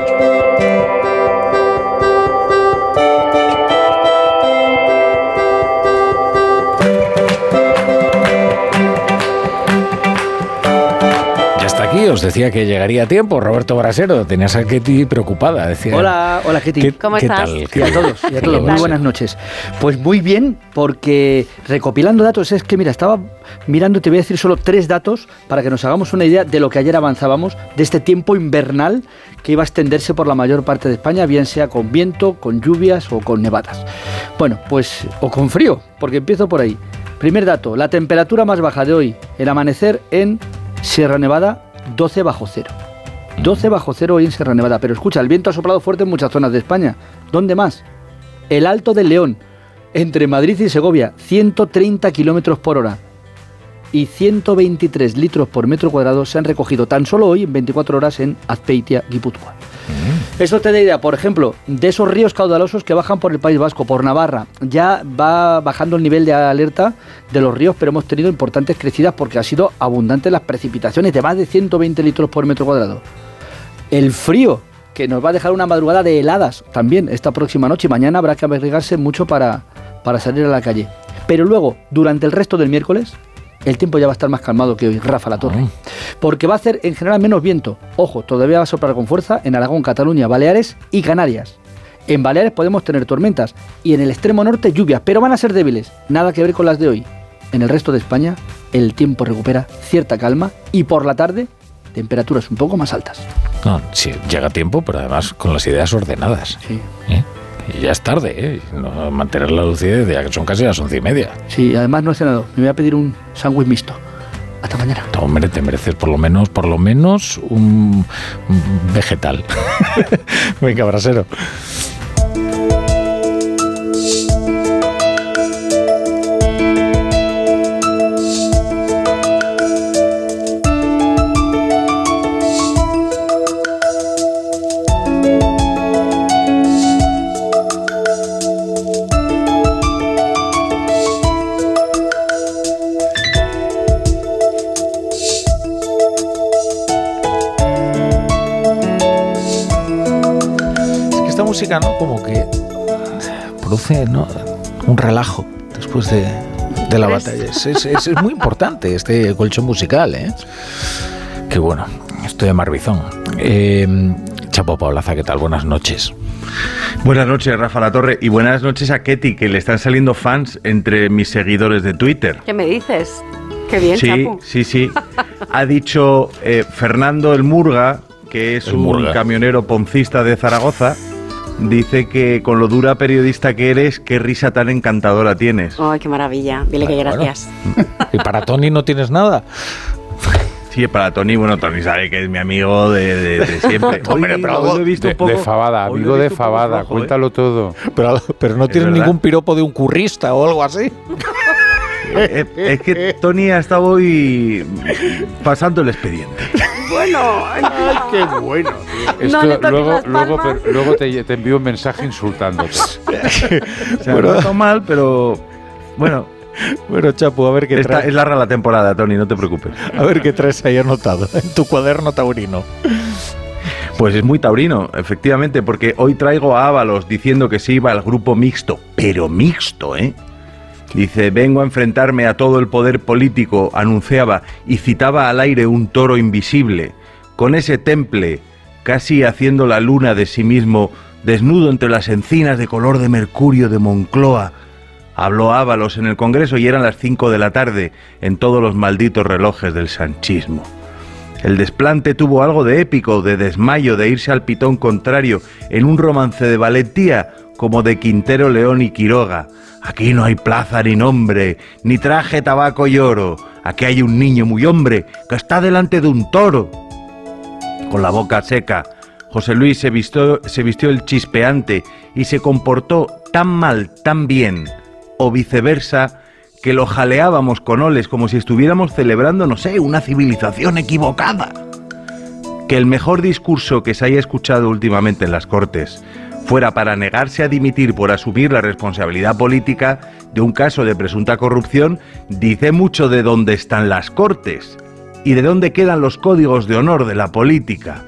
aquí, os decía que llegaría a tiempo. Roberto Brasero, tenías a Ketty preocupada. Decía, Hola, hola Ketty. ¿Qué- ¿Cómo qué estás? tal? Y a todos, y a todos, muy buenas noches. Pues muy bien, porque recopilando datos, es que mira, estaba mirando, te voy a decir solo tres datos para que nos hagamos una idea de lo que ayer avanzábamos, de este tiempo invernal que iba a extenderse por la mayor parte de España, bien sea con viento, con lluvias o con nevadas. Bueno, pues, o con frío, porque empiezo por ahí. Primer dato, la temperatura más baja de hoy, el amanecer en Sierra Nevada, 12 bajo cero. 12 bajo cero hoy en Sierra Nevada. Pero escucha, el viento ha soplado fuerte en muchas zonas de España. ¿Dónde más? El Alto del León, entre Madrid y Segovia, 130 kilómetros por hora. Y 123 litros por metro cuadrado se han recogido tan solo hoy en 24 horas en Azpeitia, Guipúzcoa. Eso te da idea, por ejemplo, de esos ríos caudalosos que bajan por el País Vasco, por Navarra. Ya va bajando el nivel de alerta de los ríos, pero hemos tenido importantes crecidas porque ha sido abundantes las precipitaciones de más de 120 litros por metro cuadrado. El frío, que nos va a dejar una madrugada de heladas también esta próxima noche y mañana habrá que abrigarse mucho para, para salir a la calle. Pero luego, durante el resto del miércoles, el tiempo ya va a estar más calmado que hoy, Rafa La Torre. Porque va a hacer en general menos viento. Ojo, todavía va a soplar con fuerza en Aragón, Cataluña, Baleares y Canarias. En Baleares podemos tener tormentas y en el extremo norte lluvias, pero van a ser débiles, nada que ver con las de hoy. En el resto de España, el tiempo recupera cierta calma y por la tarde, temperaturas un poco más altas. No, sí, llega tiempo, pero además con las ideas ordenadas. ¿Eh? Y ya es tarde, ¿eh? No, mantener la lucidez, ya que son casi las once y media. Sí, además no he cenado. Me voy a pedir un sándwich mixto. Hasta mañana. No, hombre, te mereces por lo menos, por lo menos un, un vegetal. Venga, brasero. Música, ¿no? Como que produce ¿no? un relajo después de, de la ¿Crees? batalla. Es, es- es- es muy importante este colchón musical, ¿eh? Qué bueno, estoy de Marbizón. Eh, Chapo Paulaza, ¿qué tal? Buenas noches. Buenas noches, Rafa La Torre, y buenas noches a Ketty, que le están saliendo fans entre mis seguidores de Twitter. ¿Qué me dices? Qué bien, sí, sí, sí. Ha dicho eh, Fernando el Murga, que es El un Murga. camionero poncista de Zaragoza, dice que con lo dura periodista que eres, qué risa tan encantadora tienes. Ay, qué maravilla. Dile que Bueno, gracias. ¿Y para Tony no tienes nada? Sí, para Tony, bueno, Tony sabe que es mi amigo de, de- de siempre. Hombre, pero hoy lo he visto de, un poco- de Fabada, amigo de Fabada, ¿eh? cuéntalo todo. Pero, pero no Es tienes verdad. ningún piropo de un currista o algo así. Eh, eh, es que Tony ha estado hoy pasando el expediente. Bueno, qué bueno. Esto, luego las luego, palmas. pero- luego te, te envío un mensaje insultándote. O sea, no está mal, pero bueno. Bueno, Chapu, a ver qué Esta- traes. es larga la temporada, Tony, no te preocupes. A ver qué traes ahí anotado en tu cuaderno taurino. Pues es muy taurino, efectivamente, porque hoy traigo a Ábalos diciendo que se iba al grupo mixto, pero mixto, ¿eh? Dice, vengo a enfrentarme a todo el poder político, anunciaba, y citaba al aire un toro invisible, con ese temple, casi haciendo la luna de sí mismo, desnudo entre las encinas de color de mercurio de Moncloa. Habló Ábalos en el Congreso y eran las 5 de la tarde, en todos los malditos relojes del sanchismo. El desplante tuvo algo de épico, de desmayo, de irse al pitón contrario, en un romance de valentía como de Quintero León y Quiroga. Aquí no hay plaza ni nombre, ni traje, tabaco y oro. Aquí hay un niño muy hombre que está delante de un toro. Con la boca seca, José Luis se vistió, se vistió el chispeante y se comportó tan mal, tan bien, o viceversa, que lo jaleábamos con oles como si estuviéramos celebrando, no sé, una civilización equivocada. Que el mejor discurso que se haya escuchado últimamente en las Cortes fuera para negarse a dimitir por asumir la responsabilidad política de un caso de presunta corrupción, dice mucho de dónde están las Cortes y de dónde quedan los códigos de honor de la política.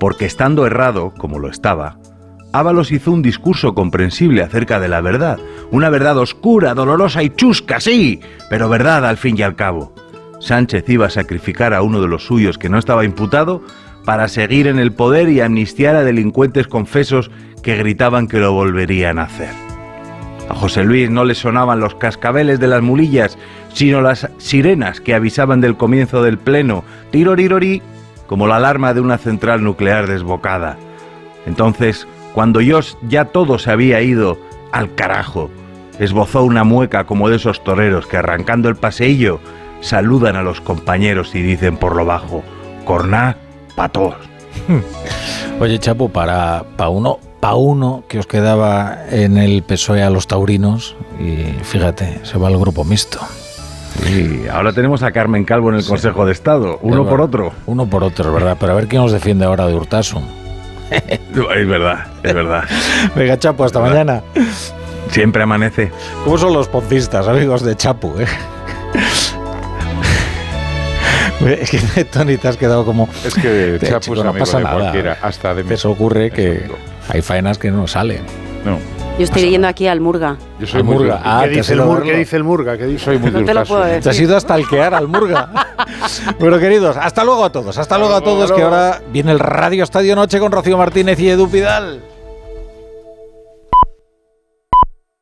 Porque estando errado, como lo estaba, Ábalos hizo un discurso comprensible acerca de la verdad, una verdad oscura, dolorosa y chusca, sí, pero verdad al fin y al cabo. Sánchez iba a sacrificar a uno de los suyos que no estaba imputado para seguir en el poder y amnistiar a delincuentes confesos que gritaban que lo volverían a hacer. A José Luis no le sonaban los cascabeles de las mulillas, sino las sirenas que avisaban del comienzo del pleno, tirorirori, como la alarma de una central nuclear desbocada. Entonces, cuando yo ya todo se había ido al carajo, esbozó una mueca como de esos toreros que arrancando el paseillo saludan a los compañeros y dicen por lo bajo, corná pa' todos. Oye, Chapo, para, pa uno, pa uno que os quedaba en el PSOE a los taurinos, y fíjate, se va al grupo mixto. Y ahora tenemos a Carmen Calvo en el Consejo de Estado, uno Es por otro. Uno por otro, es verdad. Pero a ver quién nos defiende ahora de Hurtasun. Es verdad, es verdad. Venga, Chapo, hasta mañana. Siempre amanece. ¿Cómo son los poncistas, amigos de Chapu? eh? Es que Tony te has quedado como. Es que Te- Chapu chico, es no amigo pasa de nada. cualquiera, hasta de mí. Eso ocurre que hay faenas que no salen. No. Yo estoy leyendo aquí al Murga. Yo soy Al muy Murga. Ah, ¿Qué, te dice el Murga? ¿Qué dice el Murga? ¿Qué dice? Soy muy No te lo puedo Te decir. has ido hasta alquear al Murga. bueno, queridos, hasta luego a todos. Hasta luego a todos, que ahora viene el Radio Estadio Noche con Rocío Martínez y Edu Pidal.